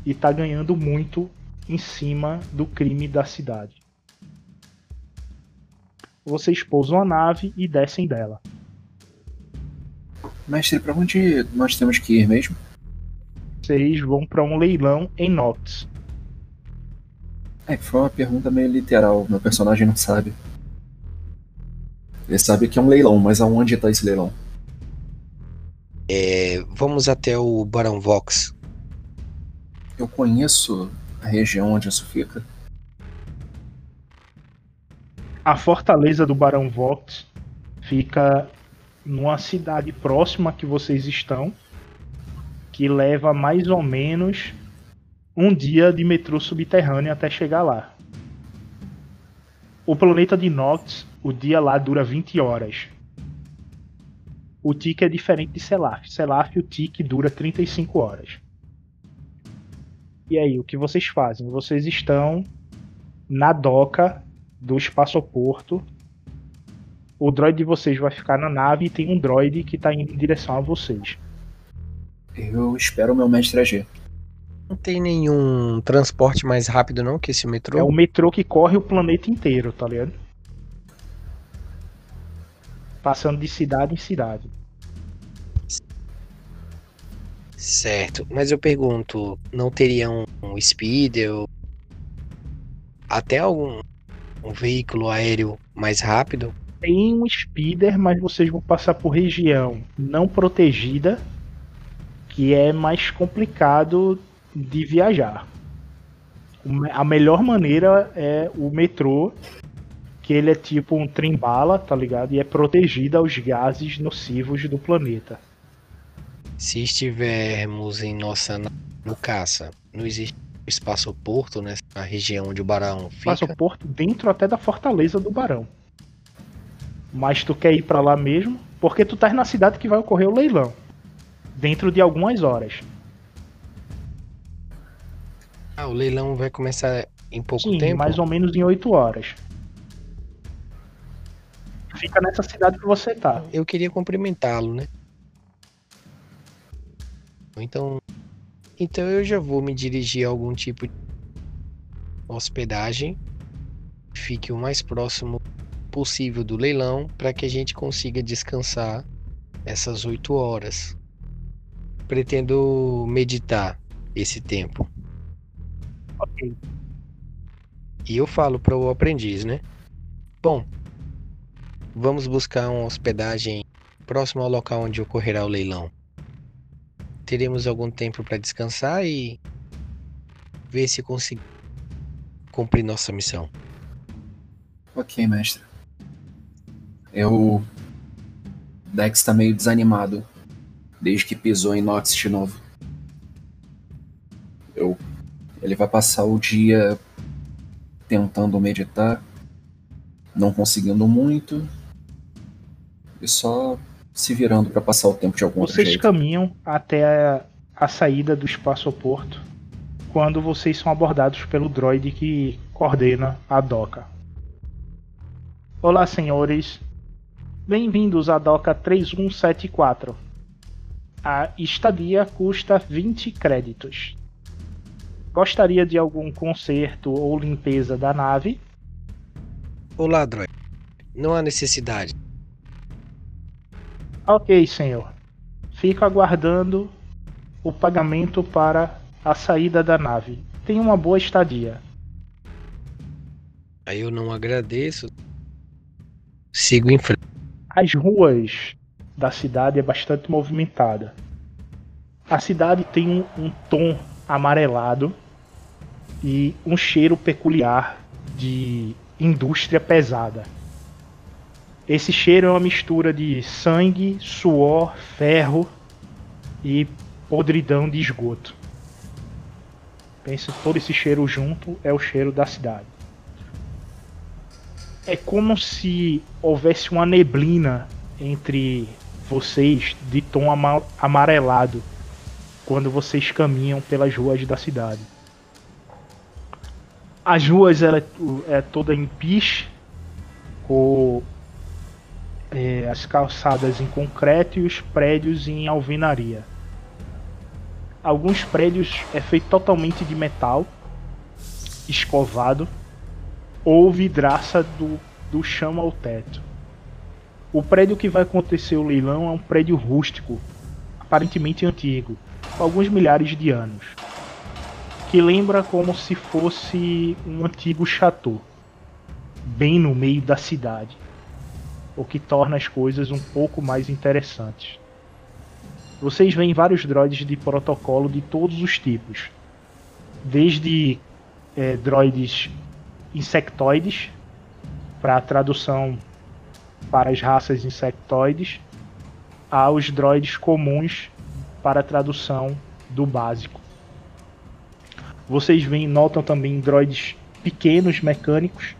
e tá ganhando muito em cima do crime da cidade. Vocês pousam a nave e descem dela. Mestre, para onde nós temos que ir mesmo? Vocês vão para um leilão em Nox. É, foi uma pergunta meio literal. Meu personagem não sabe. Ele sabe que é um leilão, mas aonde está esse leilão? É, vamos até o Barão Vox. Eu conheço a região onde isso fica. A fortaleza do Barão Vox fica numa cidade próxima que vocês estão, que leva mais ou menos um dia de metrô subterrâneo até chegar lá. O planeta de Nox, o dia lá dura 20 horas. O tique é diferente de Selaf. Selaf, o tique dura 35 horas. E aí, o que vocês fazem? Vocês estão na doca do espaçoporto. O droid de vocês vai ficar na nave e tem um droid que está indo em direção a vocês. Eu espero o meu mestre agir. Não tem nenhum transporte mais rápido não que esse metrô? É o metrô que corre o planeta inteiro, tá ligado? Passando de cidade em cidade. Certo, mas eu pergunto, não teria um, um speeder ou até algum um veículo aéreo mais rápido? Tem um speeder, mas vocês vão passar por região não protegida, que é mais complicado de viajar. A melhor maneira é o metrô, que ele é tipo um trem-bala, tá ligado? E é protegido aos gases nocivos do planeta. Se estivermos em nossa no caça, não existe espaço-porto nessa região onde o Barão fica? Espaço-porto dentro até da fortaleza do Barão. Mas tu quer ir para lá mesmo? Porque tu tá na cidade que vai ocorrer o leilão. Dentro de algumas horas. Ah, o leilão vai começar em pouco Sim, tempo? mais ou menos em 8 horas. Fica nessa cidade que você tá. Eu queria cumprimentá-lo, né? Então, então eu já vou me dirigir a algum tipo de hospedagem. Fique o mais próximo possível do leilão para que a gente consiga descansar essas 8 horas. Pretendo meditar esse tempo. Ok. E eu falo para o aprendiz, né? Bom, vamos buscar uma hospedagem próximo ao local onde ocorrerá o leilão. Teremos algum tempo para descansar e ver se conseguimos cumprir nossa missão. Ok, mestre. Eu. Dex tá meio desanimado desde que pisou em Nox de novo. Eu. Ele vai passar o dia tentando meditar, não conseguindo muito, e só se virando para passar o tempo de algum Vocês jeito. caminham até a, a saída do espaço-porto quando vocês são abordados pelo droide que coordena a doca. Olá, senhores. Bem-vindos à doca 3174. A estadia custa 20 créditos. Gostaria de algum conserto ou limpeza da nave? Olá, droid. Não há necessidade. Ok, senhor. Fico aguardando o pagamento para a saída da nave. Tenha uma boa estadia. Aí eu não agradeço. Sigo em frente. As ruas da cidade é bastante movimentada. A cidade tem um, um tom amarelado e um cheiro peculiar de indústria pesada. Esse cheiro é uma mistura de sangue, suor, ferro e podridão de esgoto. Pensa todo esse cheiro junto é o cheiro da cidade. É como se houvesse uma neblina entre vocês de tom ama- amarelado quando vocês caminham pelas ruas da cidade. As ruas ela é é toda em piche, com é, as calçadas em concreto e os prédios em alvenaria. Alguns prédios é feito totalmente de metal, escovado, ou vidraça do, do chão ao teto. O prédio que vai acontecer o leilão é um prédio rústico, aparentemente antigo, com alguns milhares de anos, que lembra como se fosse um antigo chateau, bem no meio da cidade, o que torna as coisas um pouco mais interessantes. Vocês veem vários droids de protocolo de todos os tipos, desde eh, droids insectoides, para a tradução para as raças insectoides, aos droids comuns para a tradução do básico. Vocês veem, notam também droids pequenos mecânicos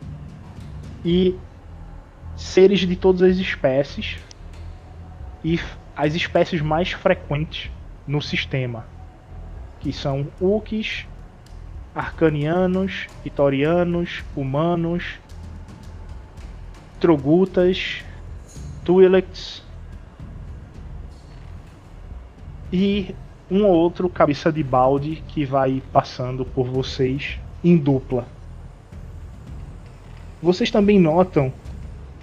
e seres de todas as espécies e as espécies mais frequentes no sistema, que são Ukis, arcanianos, itorianos, humanos, trogutas, Twi'leks e um ou outro cabeça de balde que vai passando por vocês em dupla. Vocês também notam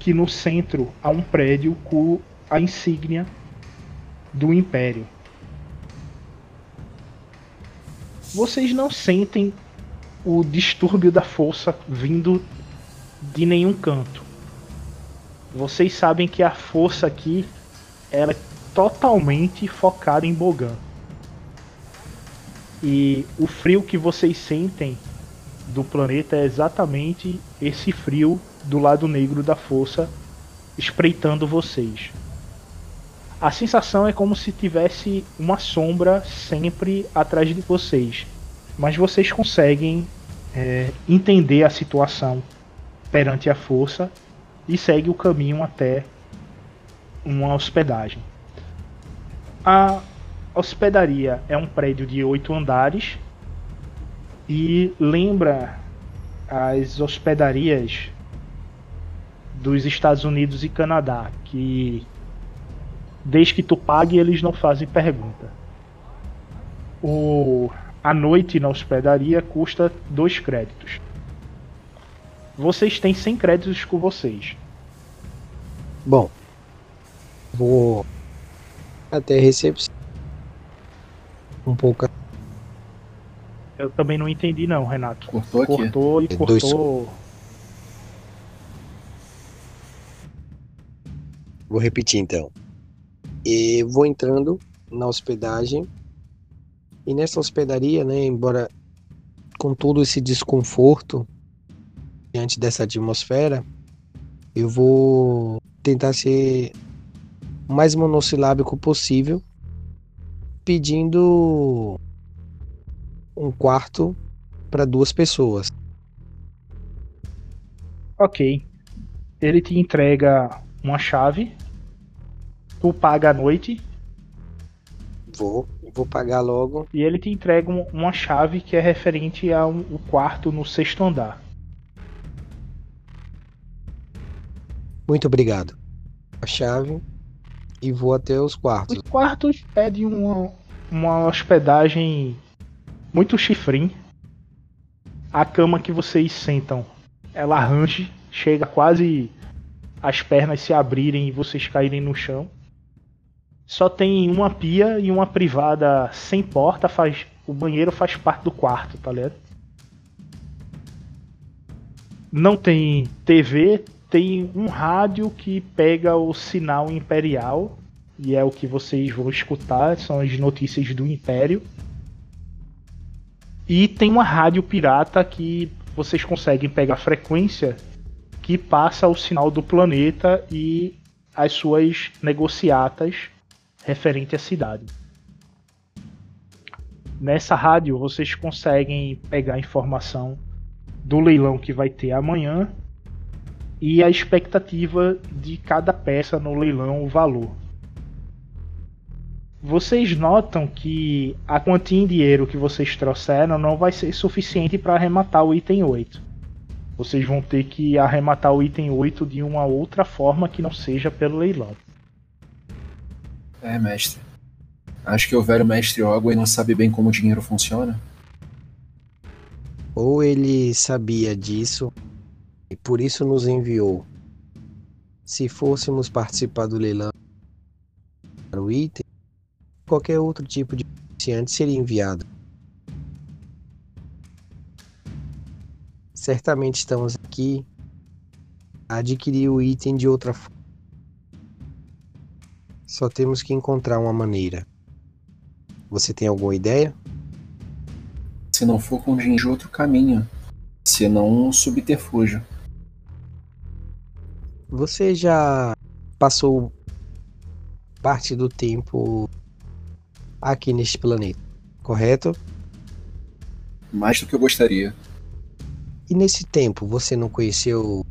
que no centro há um prédio com a insígnia do Império. Vocês não sentem o distúrbio da força vindo de nenhum canto. Vocês sabem que a força aqui é totalmente focada em Bogan. E o frio que vocês sentem do planeta é exatamente esse frio do lado negro da força espreitando vocês. A sensação é como se tivesse uma sombra sempre atrás de vocês, mas vocês conseguem é, entender a situação perante a força e segue o caminho até uma hospedagem. A hospedaria é um prédio de oito andares e lembra as hospedarias dos Estados Unidos e Canadá, que desde que tu pague eles não fazem pergunta. O a noite na hospedaria custa dois créditos. Vocês têm 100 créditos com vocês. Bom, vou até a recepção. Um pouco. Eu também não entendi não, Renato. Cortou aqui. Cortou e É dois Vou repetir então. E vou entrando na hospedagem. E nessa hospedaria, né, embora com todo esse desconforto diante dessa atmosfera, eu vou tentar ser o mais monossilábico possível, pedindo um quarto para duas pessoas. Ok. Ele te entrega uma chave. Tu paga a noite. Vou, vou pagar logo. E ele te entrega um- uma chave que é referente ao o quarto no sexto andar. Muito obrigado. A chave e vou até os quartos. Os quartos é de uma, uma hospedagem muito chifrim. A cama que vocês sentam, ela range, chega quase as pernas se abrirem e vocês caírem no chão. Só tem uma pia e uma privada sem porta, faz o banheiro faz parte do quarto, tá ligado? Não tem TV, tem um rádio que pega o sinal imperial e é o que vocês vão escutar, são as notícias do Império. E tem uma rádio pirata que vocês conseguem pegar frequência que passa o sinal do planeta e as suas negociatas referente à cidade. Nessa rádio vocês conseguem pegar informação do leilão que vai ter amanhã e a expectativa de cada peça no leilão, o valor. Vocês notam que a quantia em dinheiro que vocês trouxeram não vai ser suficiente para arrematar o item 8. Vocês vão ter que arrematar o item 8 de uma outra forma que não seja pelo leilão. É, mestre. Acho que o velho mestre Ogway não sabe bem como o dinheiro funciona. Ou ele sabia disso e por isso nos enviou. Se fôssemos participar do leilão para o item, qualquer outro tipo de comerciante seria enviado. Certamente estamos aqui a adquirir o item de outra forma. Só temos que encontrar uma maneira. Você tem alguma ideia? Se não for com de outro caminho. Se não um subterfúgio. Você já passou parte do tempo aqui neste planeta, correto? Mais do que eu gostaria. E nesse tempo você não conheceu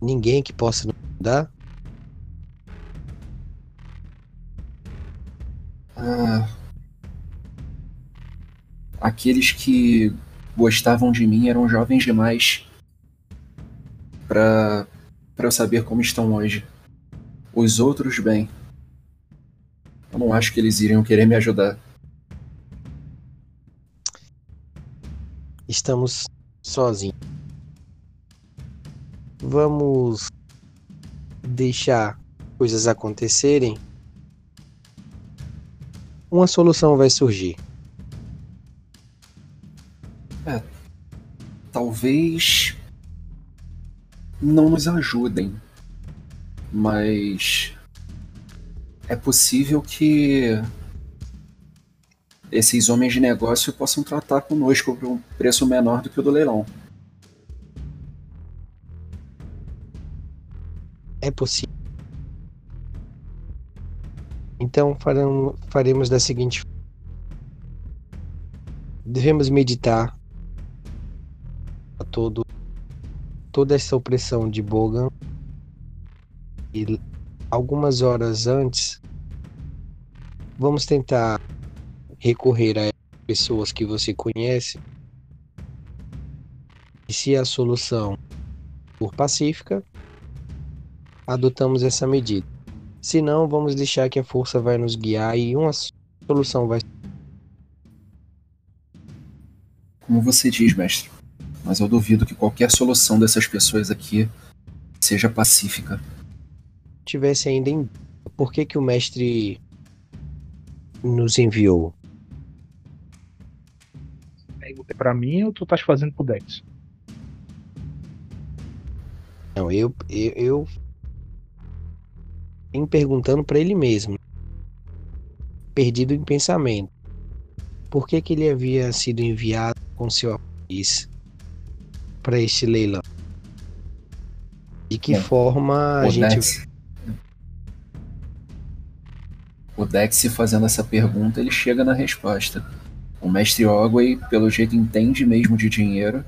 ninguém que possa nos ajudar? Ah, aqueles que gostavam de mim eram jovens demais para para saber como estão hoje. Os outros, bem. Eu não acho que eles iriam querer me ajudar. Estamos sozinhos. Vamos deixar coisas acontecerem. Uma solução vai surgir. Talvez não nos ajudem, mas é possível que esses homens de negócio possam tratar conosco por um preço menor do que o do leilão. É possível. Então farão- faremos da seguinte forma. Devemos meditar a todo toda essa opressão de Bogan e algumas horas antes vamos tentar recorrer a pessoas que você conhece e se a solução for pacífica adotamos essa medida. Se não, vamos deixar que a força vai nos guiar e uma solução vai. Como você diz, mestre. Mas eu duvido que qualquer solução dessas pessoas aqui seja pacífica. Tivesse ainda em. Por que, que o mestre nos enviou? Pra mim ou tu estás fazendo pro Dex? Não, eu, eu, eu vem perguntando para ele mesmo, perdido em pensamento, por que, que ele havia sido enviado com seu aprendiz para este leilão? De que Bom, forma a o gente. Dex. O Dex fazendo essa pergunta, ele chega na resposta. O mestre Ogway, pelo jeito, entende mesmo de dinheiro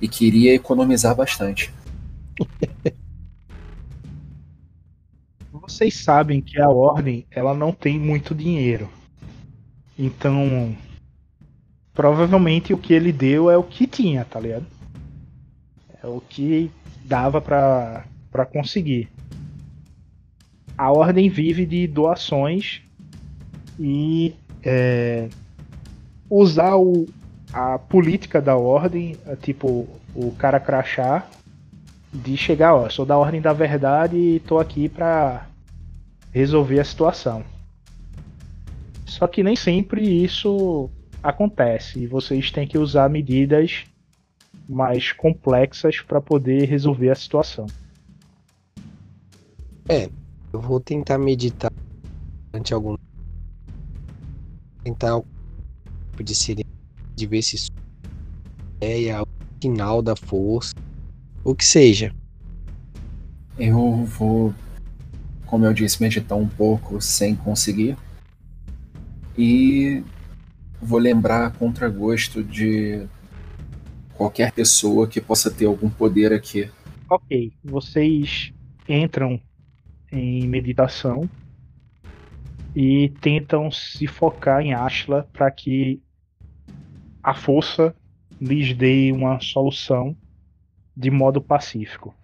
e queria economizar bastante. Vocês sabem que a ordem ela não tem muito dinheiro. Então, provavelmente o que ele deu é o que tinha, tá ligado? É o que dava pra, conseguir. A ordem vive de doações e é, usar o, a política da ordem, é, tipo o cara crachá, de chegar, ó, sou da ordem da verdade e tô aqui pra resolver a situação. Só que nem sempre isso acontece e vocês têm que usar medidas mais complexas para poder resolver a situação. Eu vou tentar meditar durante algum tentar de ser de ver se isso é o final da força, o que seja. Eu vou, como eu disse, meditar um pouco sem conseguir. E vou lembrar a contragosto de qualquer pessoa que possa ter algum poder aqui. Ok, vocês entram em meditação e tentam se focar em Ashla para que a força lhes dê uma solução de modo pacífico.